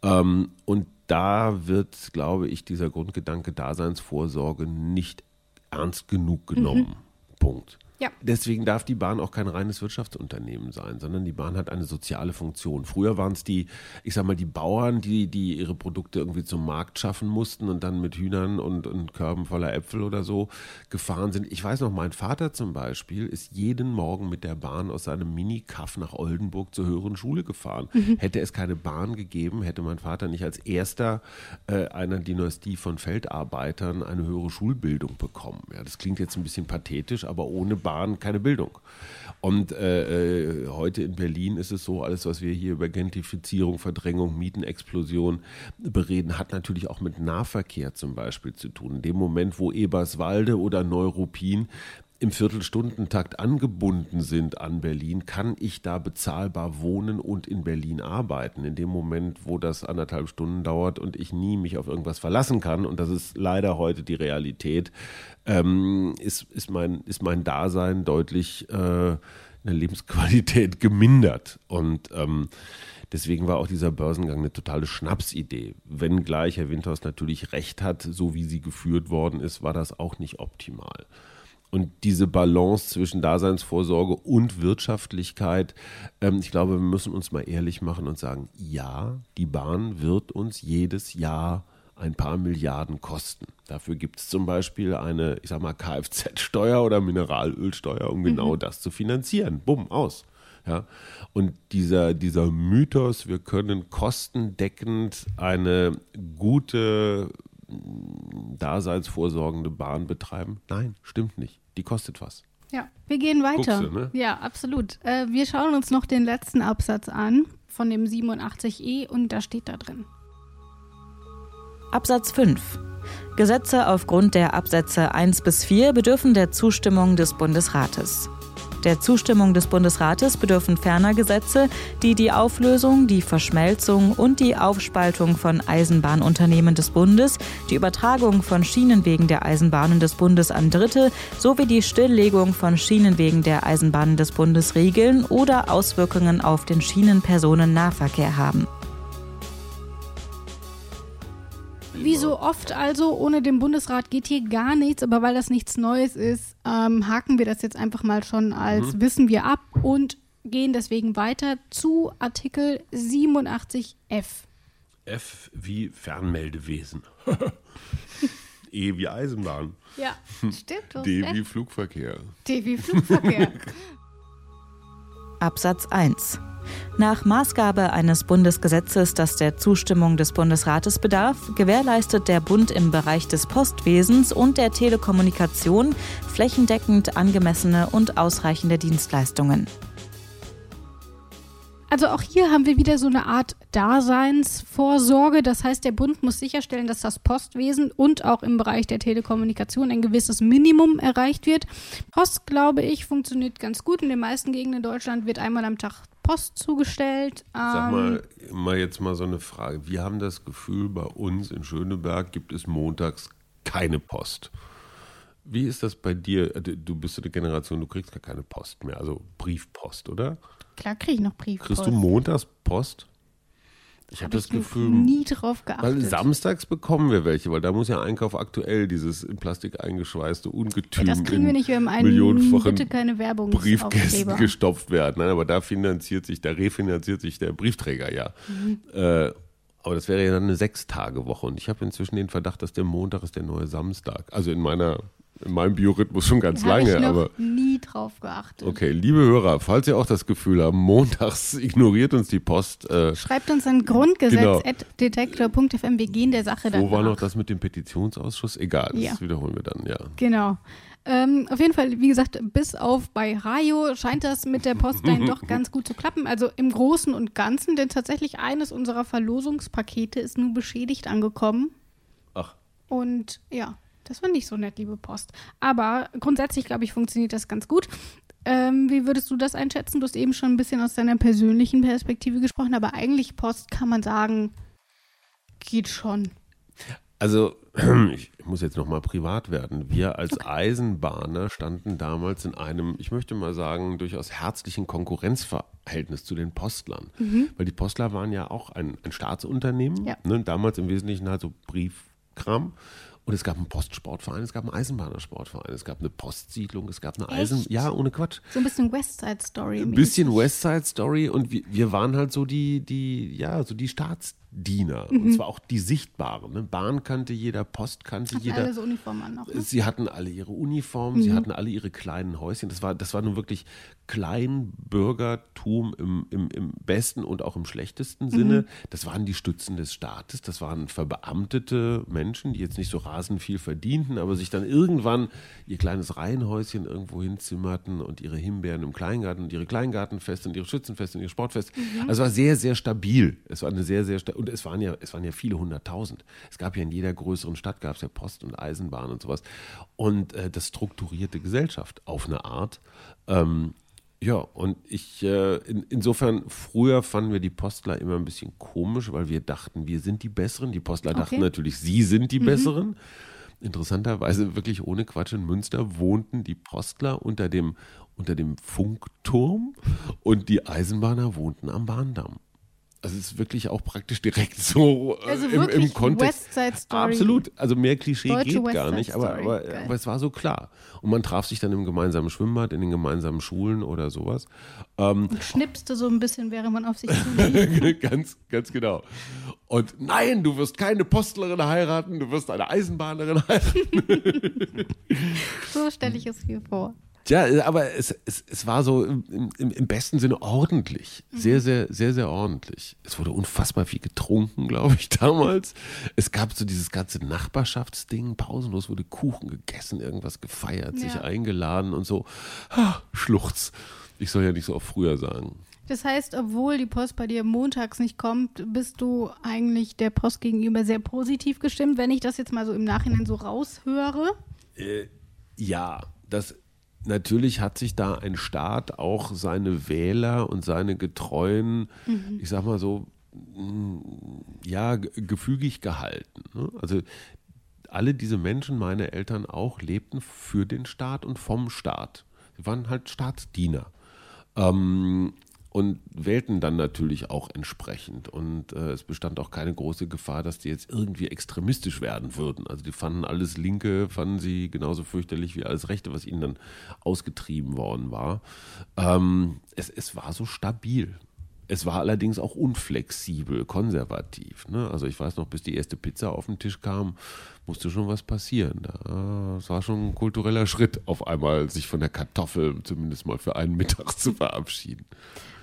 Ähm, und da wird, glaube ich, dieser Grundgedanke Daseinsvorsorge nicht ernst genug genommen. Mhm. Punkt. Ja. Deswegen darf die Bahn auch kein reines Wirtschaftsunternehmen sein, sondern die Bahn hat eine soziale Funktion. Früher waren es die, ich sag mal, die Bauern, die, die ihre Produkte irgendwie zum Markt schaffen mussten und dann mit Hühnern und, und Körben voller Äpfel oder so gefahren sind. Ich weiß noch, mein Vater zum Beispiel ist jeden Morgen mit der Bahn aus seinem Mini-Kaff nach Oldenburg zur höheren Schule gefahren. Mhm. Hätte es keine Bahn gegeben, hätte mein Vater nicht als erster äh, einer Dynastie von Feldarbeitern eine höhere Schulbildung bekommen. Ja, das klingt jetzt ein bisschen pathetisch, aber ohne Bahn Bahn keine Bildung. Und äh, äh, heute in Berlin ist es so, alles, was wir hier über Gentrifizierung, Verdrängung, Mietenexplosion bereden, hat natürlich auch mit Nahverkehr zum Beispiel zu tun. In dem Moment, wo Eberswalde oder Neuruppin im Viertelstundentakt angebunden sind an Berlin, kann ich da bezahlbar wohnen und in Berlin arbeiten. In dem Moment, wo das anderthalb Stunden dauert und ich nie mich auf irgendwas verlassen kann, und das ist leider heute die Realität, ähm, ist, ist, mein, ist mein Dasein deutlich äh, eine Lebensqualität gemindert. Und ähm, Deswegen war auch dieser Börsengang eine totale Schnapsidee. Wenngleich Herr Winters natürlich recht hat, so wie sie geführt worden ist, war das auch nicht optimal. Und diese Balance zwischen Daseinsvorsorge und Wirtschaftlichkeit, ähm, ich glaube, wir müssen uns mal ehrlich machen und sagen, ja, die Bahn wird uns jedes Jahr ein paar Milliarden kosten. Dafür gibt es zum Beispiel eine, ich sag mal, Kfz-Steuer oder Mineralölsteuer, um genau mhm. das zu finanzieren. Bumm, aus. Ja? Und dieser, dieser Mythos, wir können kostendeckend eine gute daseinsvorsorgende Bahn betreiben? Nein, stimmt nicht. Die kostet was. Ja, wir gehen weiter. Du, ne? Ja, absolut. Äh, wir schauen uns noch den letzten Absatz an von dem 87e und da steht da drin. Absatz 5. Gesetze aufgrund der Absätze 1 bis 4 bedürfen der Zustimmung des Bundesrates. Der Zustimmung des Bundesrates bedürfen ferner Gesetze, die die Auflösung, die Verschmelzung und die Aufspaltung von Eisenbahnunternehmen des Bundes, die Übertragung von Schienenwegen der Eisenbahnen des Bundes an Dritte sowie die Stilllegung von Schienenwegen der Eisenbahnen des Bundes regeln oder Auswirkungen auf den Schienenpersonennahverkehr haben. Wie so oft also, ohne den Bundesrat geht hier gar nichts, aber weil das nichts Neues ist, ähm, haken wir das jetzt einfach mal schon als mhm. Wissen wir ab und gehen deswegen weiter zu Artikel 87f. F wie Fernmeldewesen. *laughs* e wie Eisenbahn. Ja, stimmt. *laughs* D wie Flugverkehr. D wie Flugverkehr. *laughs* Absatz 1. Nach Maßgabe eines Bundesgesetzes, das der Zustimmung des Bundesrates bedarf, gewährleistet der Bund im Bereich des Postwesens und der Telekommunikation flächendeckend angemessene und ausreichende Dienstleistungen. Also auch hier haben wir wieder so eine Art Daseinsvorsorge. Das heißt, der Bund muss sicherstellen, dass das Postwesen und auch im Bereich der Telekommunikation ein gewisses Minimum erreicht wird. Post, glaube ich, funktioniert ganz gut. In den meisten Gegenden in Deutschland wird einmal am Tag Post zugestellt. Sag mal, ähm, mal jetzt mal so eine Frage. Wir haben das Gefühl, bei uns in Schöneberg gibt es montags keine Post. Wie ist das bei dir? Du bist eine Generation, du kriegst gar keine Post mehr, also Briefpost, oder? Klar kriege ich noch Briefpost. Kriegst du montags Post? Ich habe hab das Gefühl, nie drauf geachtet. Weil samstags bekommen wir welche, weil da muss ja Einkauf aktuell dieses in Plastik eingeschweißte Ungetüm ja, das kriegen wir nicht, wir haben einen millionenfachen bitte keine Briefkästen gestopft werden. Nein, aber da finanziert sich, da refinanziert sich der Briefträger ja. Mhm. Äh, aber das wäre ja dann eine Sechstagewoche und ich habe inzwischen den Verdacht, dass der Montag ist der neue Samstag. Also in meiner in meinem Biorhythmus schon ganz lange, ich noch aber nie drauf geachtet. Okay, liebe Hörer, falls ihr auch das Gefühl habt, montags *laughs* ignoriert uns die Post. Äh, Schreibt uns an grundgesetz.detektor.fm. Wir gehen der Sache dann wo war nach. noch das mit dem Petitionsausschuss? Egal, Ja. das wiederholen wir dann, ja. Genau. Ähm, auf jeden Fall, wie gesagt, bis auf bei Rayo scheint das mit der Post dann doch *laughs* ganz gut zu klappen. Also im Großen und Ganzen, denn tatsächlich eines unserer Verlosungspakete ist nun beschädigt angekommen. Ach. Und ja, das war nicht so nett, liebe Post. Aber grundsätzlich, glaube ich, funktioniert das ganz gut. Ähm, wie würdest du das einschätzen? Du hast eben schon ein bisschen aus deiner persönlichen Perspektive gesprochen, aber eigentlich Post kann man sagen, geht schon. Also, *clears throat* ich muss jetzt nochmal privat werden. Wir als Eisenbahner standen damals in einem, ich möchte mal sagen, durchaus herzlichen Konkurrenzverhältnis zu den Postlern. Weil die Postler waren ja auch ein, ein Staatsunternehmen, Ja. ne, damals im Wesentlichen halt so Briefkram. Und es gab einen Postsportverein, es gab einen Eisenbahnersportverein, es gab eine Postsiedlung, es gab eine Eisen... Echt? Ja, ohne Quatsch. So ein bisschen Westside Story. Ein bisschen West Side Story und wir, wir waren halt so die, die, ja, so die Staatsdiener. Mhm. Und zwar auch die sichtbaren. Ne? Bahn kannte jeder, Post kannte Hatten jeder. alle so Uniformen an noch. Ne? Sie hatten alle ihre Uniformen, sie hatten alle ihre kleinen Häuschen. Das war, das war nun wirklich Kleinbürgertum im, im, im besten und auch im schlechtesten Sinne. Das waren die Stützen des Staates, das waren verbeamtete Menschen, die jetzt nicht so rasend viel verdienten, aber sich dann irgendwann ihr kleines Reihenhäuschen irgendwo hinzimmerten und ihre Himbeeren im Kleingarten und ihre Kleingartenfeste und ihre Schützenfeste und ihre Sportfeste. Also es war sehr, sehr stabil. Es war eine sehr, sehr sta- und es waren ja, es waren ja viele hunderttausend. Es gab ja in jeder größeren Stadt gab es ja Post und Eisenbahn und sowas. Und äh, das strukturierte Gesellschaft auf eine Art. Ähm, ja, und ich, äh, in, insofern, früher fanden wir die Postler immer ein bisschen komisch, weil wir dachten, wir sind die Besseren. Die Postler dachten Okay. natürlich, sie sind die Besseren. Interessanterweise, wirklich ohne Quatsch, in Münster wohnten die Postler unter dem, unter dem Funkturm und die Eisenbahner wohnten am Bahndamm. Also es ist wirklich auch praktisch direkt so äh, Also im, im Kontext. Absolut. Also mehr Klischee Deutsche geht West gar nicht, aber, aber, aber es war so klar. Und man traf sich dann im gemeinsamen Schwimmbad, in den gemeinsamen Schulen oder sowas. Ähm, Und schnipste so ein bisschen, während man auf sich *laughs* zulief. ganz, ganz genau. Und nein, du wirst keine Postlerin heiraten, du wirst eine Eisenbahnerin heiraten. *laughs* so stelle ich es mir vor. Tja, aber es, es, es war so im, im, im besten Sinne ordentlich. Sehr, sehr, sehr, sehr ordentlich. Es wurde unfassbar viel getrunken, *laughs* glaube ich, damals. Es gab so dieses ganze Nachbarschaftsding. Pausenlos wurde Kuchen gegessen, irgendwas gefeiert, sich Ja. eingeladen und so. Ah, Schluchz. Ich soll ja nicht so oft früher sagen. Das heißt, obwohl die Post bei dir montags nicht kommt, bist du eigentlich der Post gegenüber sehr positiv gestimmt, wenn ich das jetzt mal so im Nachhinein so raushöre. Ja, das natürlich hat sich da ein Staat auch seine Wähler und seine Getreuen, ich sag mal so, mh, ja, ge- gefügig gehalten. Ne? Also alle diese Menschen, meine Eltern auch, lebten für den Staat und vom Staat. Sie waren halt Staatsdiener. Ähm, und wählten dann natürlich auch entsprechend. Und äh, es bestand auch keine große Gefahr, dass die jetzt irgendwie extremistisch werden würden. Also die fanden alles Linke, fanden sie genauso fürchterlich wie alles Rechte, was ihnen dann ausgetrieben worden war. Ähm, es, es war so stabil. Es war allerdings auch unflexibel, konservativ. Ne? Also ich weiß noch, bis die erste Pizza auf den Tisch kam, musste schon was passieren. Es war schon ein kultureller Schritt, auf einmal sich von der Kartoffel zumindest mal für einen Mittag zu verabschieden.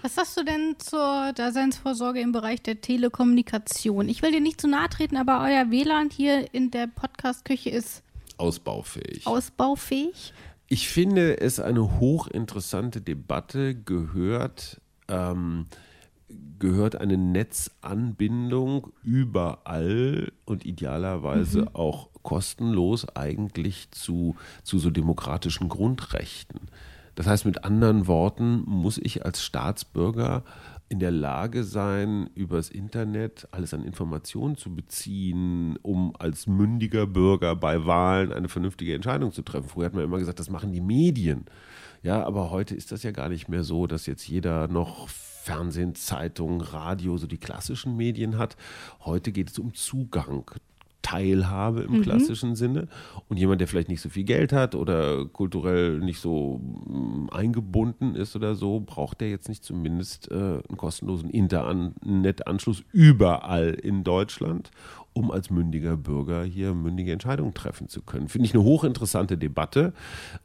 Was sagst du denn zur Daseinsvorsorge im Bereich der Telekommunikation? Ich will dir nicht zu nahe treten, aber euer WLAN hier in der Podcast-Küche ist Ausbaufähig. ausbaufähig. Ich finde es eine hochinteressante Debatte, gehört, ähm, gehört eine Netzanbindung überall und idealerweise auch kostenlos eigentlich zu, zu so demokratischen Grundrechten. Das heißt, mit anderen Worten muss ich als Staatsbürger in der Lage sein, übers Internet alles an Informationen zu beziehen, um als mündiger Bürger bei Wahlen eine vernünftige Entscheidung zu treffen. Früher hat man immer gesagt, das machen die Medien. Ja, aber heute ist das ja gar nicht mehr so, dass jetzt jeder noch Fernsehen, Zeitung, Radio, so die klassischen Medien hat. Heute geht es um Zugang Teilhabe im Mhm. klassischen Sinne. Und jemand, der vielleicht nicht so viel Geld hat oder kulturell nicht so mm, eingebunden ist oder so, braucht der jetzt nicht zumindest äh, einen kostenlosen Internetanschluss überall in Deutschland, um als mündiger Bürger hier mündige Entscheidungen treffen zu können. Finde ich eine hochinteressante Debatte,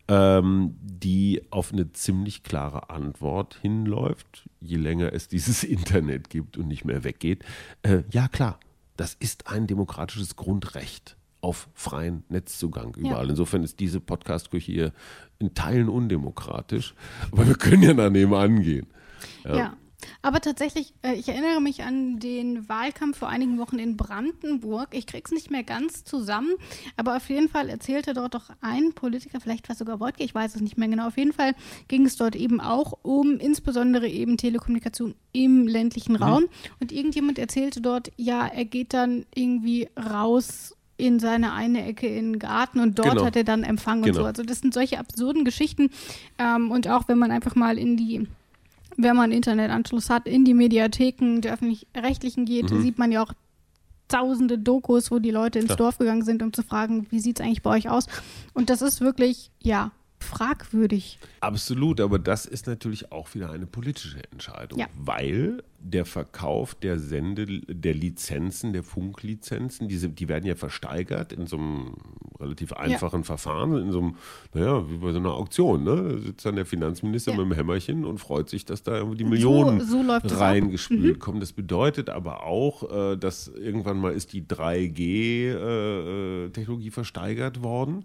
ähm, die auf eine ziemlich klare Antwort hinläuft, je länger es dieses *laughs* Internet gibt und nicht mehr weggeht. Äh, ja, klar, das ist ein demokratisches Grundrecht auf freien Netzzugang überall. Ja. Insofern ist diese Podcast-Küche hier in Teilen undemokratisch, aber wir können ja daneben angehen. Ja. Aber tatsächlich, äh, ich erinnere mich an den Wahlkampf vor einigen Wochen in Brandenburg. Ich krieg's nicht mehr ganz zusammen, aber auf jeden Fall erzählte dort doch ein Politiker, vielleicht war es sogar Wojtke, ich weiß es nicht mehr genau. Auf jeden Fall ging es dort eben auch um insbesondere eben Telekommunikation im ländlichen Raum. Und irgendjemand erzählte dort, ja, er geht dann irgendwie raus in seine eine Ecke in den Garten und dort Genau. hat er dann Empfang und Genau. so. Also das sind solche absurden Geschichten. Ähm, und auch wenn man einfach mal in die wenn man Internetanschluss hat, in die Mediatheken der öffentlich-rechtlichen geht, Mhm. sieht man ja auch tausende Dokus, wo die Leute ins Klar. Dorf gegangen sind, um zu fragen, wie sieht es eigentlich bei euch aus? Und das ist wirklich, ja, fragwürdig. Absolut, aber das ist natürlich auch wieder eine politische Entscheidung, Ja. weil der Verkauf der Sende, der Lizenzen, der Funklizenzen, diese, die werden ja versteigert in so einem relativ einfachen Verfahren, in so einem, naja, wie bei so einer Auktion, ne? Da sitzt dann der Finanzminister Ja. mit dem Hämmerchen und freut sich, dass da irgendwie die Millionen so es ab. Mhm. reingespült kommen. Das bedeutet aber auch, äh, dass irgendwann mal ist die 3G-Technologie versteigert worden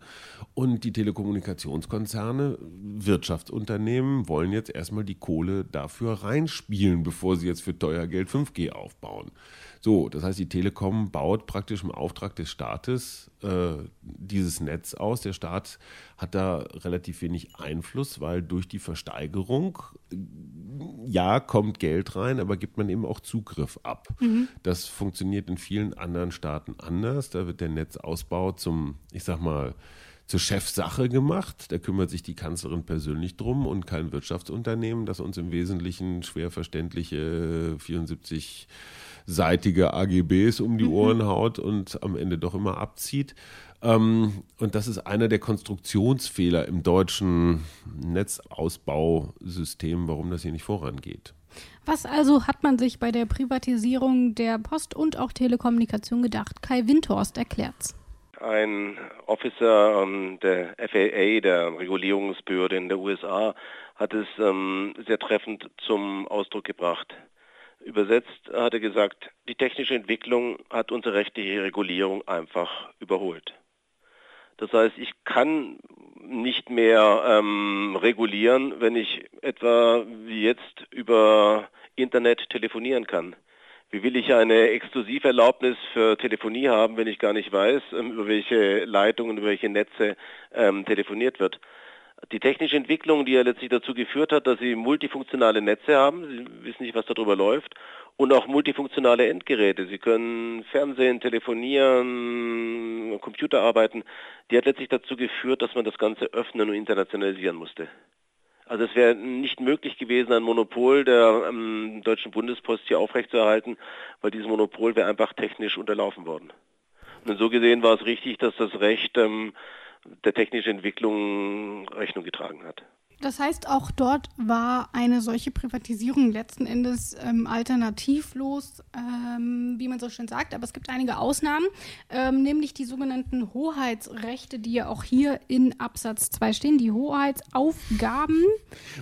und die Telekommunikationskonzerne, Wirtschaftsunternehmen wollen jetzt erstmal die Kohle dafür reinspielen, bevor sie jetzt für teuer Geld 5G aufbauen. So, das heißt, die Telekom baut praktisch im Auftrag des Staates äh, dieses Netz aus. Der Staat hat da relativ wenig Einfluss, weil durch die Versteigerung ja, kommt Geld rein, aber gibt man eben auch Zugriff ab. Das funktioniert in vielen anderen Staaten anders. Da wird der Netzausbau zum, ich sag mal, zur Chefsache gemacht. Da kümmert sich die Kanzlerin persönlich drum und kein Wirtschaftsunternehmen, das uns im Wesentlichen schwer verständliche 74 seitige AGBs um die Ohren haut und am Ende doch immer abzieht. Ähm, und das ist einer der Konstruktionsfehler im deutschen Netzausbausystem, warum das hier nicht vorangeht. Was also hat man sich bei der Privatisierung der Post und auch Telekommunikation gedacht? Kai Windhorst erklärt's. Ein Officer ähm, der FAA, der Regulierungsbehörde in der USA, hat es ähm, sehr treffend zum Ausdruck gebracht. Übersetzt hat er gesagt, die technische Entwicklung hat unsere rechtliche Regulierung einfach überholt. Das heißt, ich kann nicht mehr ähm, regulieren, wenn ich etwa wie jetzt über Internet telefonieren kann. Wie will ich eine Exklusiverlaubnis für Telefonie haben, wenn ich gar nicht weiß, ähm, über welche Leitungen, über welche Netze ähm, telefoniert wird? Die technische Entwicklung, die ja letztlich dazu geführt hat, dass sie multifunktionale Netze haben, Sie wissen nicht, was darüber läuft, und auch multifunktionale Endgeräte. Sie können Fernsehen, telefonieren, Computer arbeiten. Die hat letztlich dazu geführt, dass man das Ganze öffnen und internationalisieren musste. Also es wäre nicht möglich gewesen, ein Monopol der ähm, Deutschen Bundespost hier aufrechtzuerhalten, weil dieses Monopol wäre einfach technisch unterlaufen worden. Und so gesehen war es richtig, dass das Recht ähm, der technischen Entwicklung Rechnung getragen hat. Das heißt, auch dort war eine solche Privatisierung letzten Endes ähm, alternativlos, ähm, wie man so schön sagt. Aber es gibt einige Ausnahmen, ähm, nämlich die sogenannten Hoheitsrechte, die ja auch hier in Absatz 2 stehen, die Hoheitsaufgaben.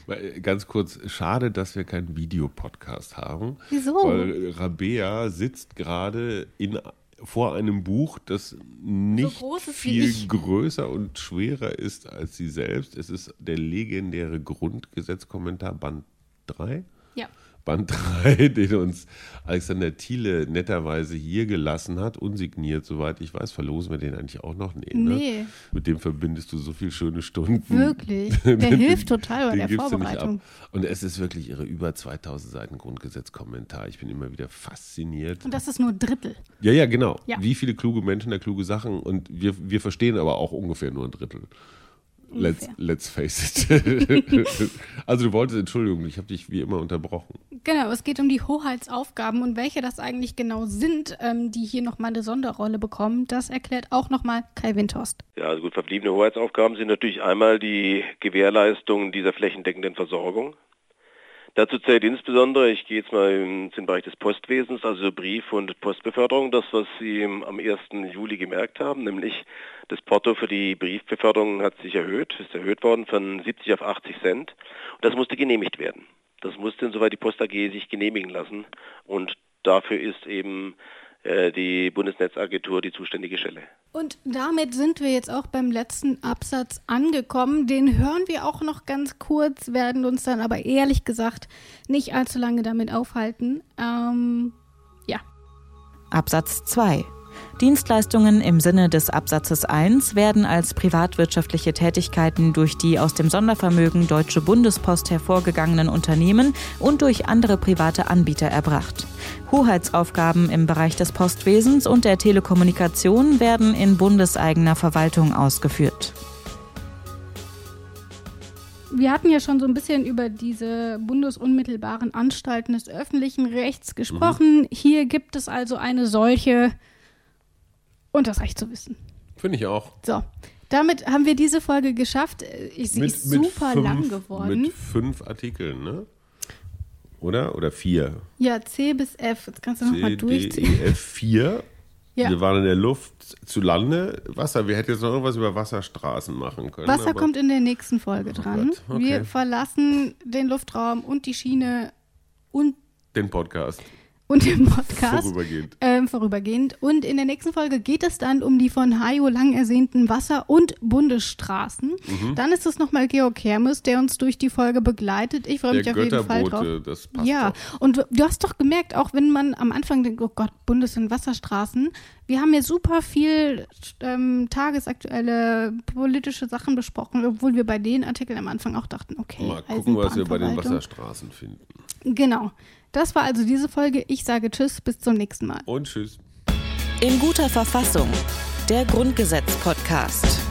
Weil, Ganz kurz, schade, dass wir keinen Videopodcast haben. Wieso? Weil Rabea sitzt gerade in vor einem Buch, das nicht wie viel größer und schwerer ist als sie selbst. Es ist der legendäre Grundgesetzkommentar Band 3. Band 3, *laughs* den uns Alexander Thiele netterweise hier gelassen hat, unsigniert, soweit ich weiß. Verlosen wir den eigentlich auch noch? Nee. Ne? Nee. Mit dem verbindest du so viele schöne Stunden. Wirklich. *laughs* Der hilft total bei Den der Vorbereitung. Und es ist wirklich ihre über 2000 Seiten Grundgesetzkommentar. Ich bin immer wieder fasziniert. Und das ist nur ein Drittel. Ja, ja, genau. Ja. Wie viele kluge Menschen da kluge Sachen und wir, wir verstehen aber auch ungefähr nur ein Drittel. Let's, let's face it. *laughs* also du wolltest, Entschuldigung, ich habe dich wie immer unterbrochen. Genau, es geht um die Hoheitsaufgaben und welche das eigentlich genau sind, ähm, die hier nochmal eine Sonderrolle bekommen. Das erklärt auch nochmal Kai Windhorst. Ja, also gut, verbliebene Hoheitsaufgaben sind natürlich einmal die Gewährleistung dieser flächendeckenden Versorgung. Dazu zählt insbesondere, ich gehe jetzt mal in den Bereich des Postwesens, also Brief- und Postbeförderung, das, was Sie am 1. Juli gemerkt haben, nämlich das Porto für die Briefbeförderung hat sich erhöht, ist erhöht worden von 70 auf 80 Cent. Und das musste genehmigt werden. Das musste insoweit die Post AG sich genehmigen lassen. Und dafür ist eben die Bundesnetzagentur die zuständige Stelle. Und damit sind wir jetzt auch beim letzten Absatz angekommen. Den hören wir auch noch ganz kurz, werden uns dann aber ehrlich gesagt nicht allzu lange damit aufhalten. Ähm, ja. Absatz 2. Dienstleistungen im Sinne des Absatzes 1 werden als privatwirtschaftliche Tätigkeiten durch die aus dem Sondervermögen Deutsche Bundespost hervorgegangenen Unternehmen und durch andere private Anbieter erbracht. Hoheitsaufgaben im Bereich des Postwesens und der Telekommunikation werden in bundeseigener Verwaltung ausgeführt. Wir hatten ja schon so ein bisschen über diese bundesunmittelbaren Anstalten des öffentlichen Rechts gesprochen. Mhm. Hier gibt es also eine solche und das Recht zu wissen. Finde ich auch. So, damit haben wir diese Folge geschafft. Sie mit, ist super fünf, lang geworden. Mit fünf Artikeln, ne? Oder? Oder vier? Ja, C bis F. Jetzt kannst du nochmal durchziehen. D, e, F 4. Ja. Wir waren in der Luft zu Lande. Wasser. Wir hätten jetzt noch irgendwas über Wasserstraßen machen können. Wasser kommt in der nächsten Folge oh dran. Okay. Wir verlassen den Luftraum und die Schiene und den Podcast und im Podcast. Vorübergehend. Ähm, vorübergehend. Und in der nächsten Folge geht es dann um die von Hajo lang ersehnten Wasser- und Bundesstraßen. Mhm. Dann ist es nochmal Georg Hermes, der uns durch die Folge begleitet. Ich freue mich auf jeden Fall drauf. Das passt ja, doch. und du hast doch gemerkt, auch wenn man am Anfang denkt, oh Gott, Bundes- und Wasserstraßen, wir haben ja super viel ähm, tagesaktuelle politische Sachen besprochen, obwohl wir bei den Artikeln am Anfang auch dachten, okay. Mal gucken, was wir bei den Wasserstraßen finden. Genau. Das war also diese Folge. Ich sage Tschüss, bis zum nächsten Mal. Und Tschüss. In guter Verfassung. Der Grundgesetz-Podcast.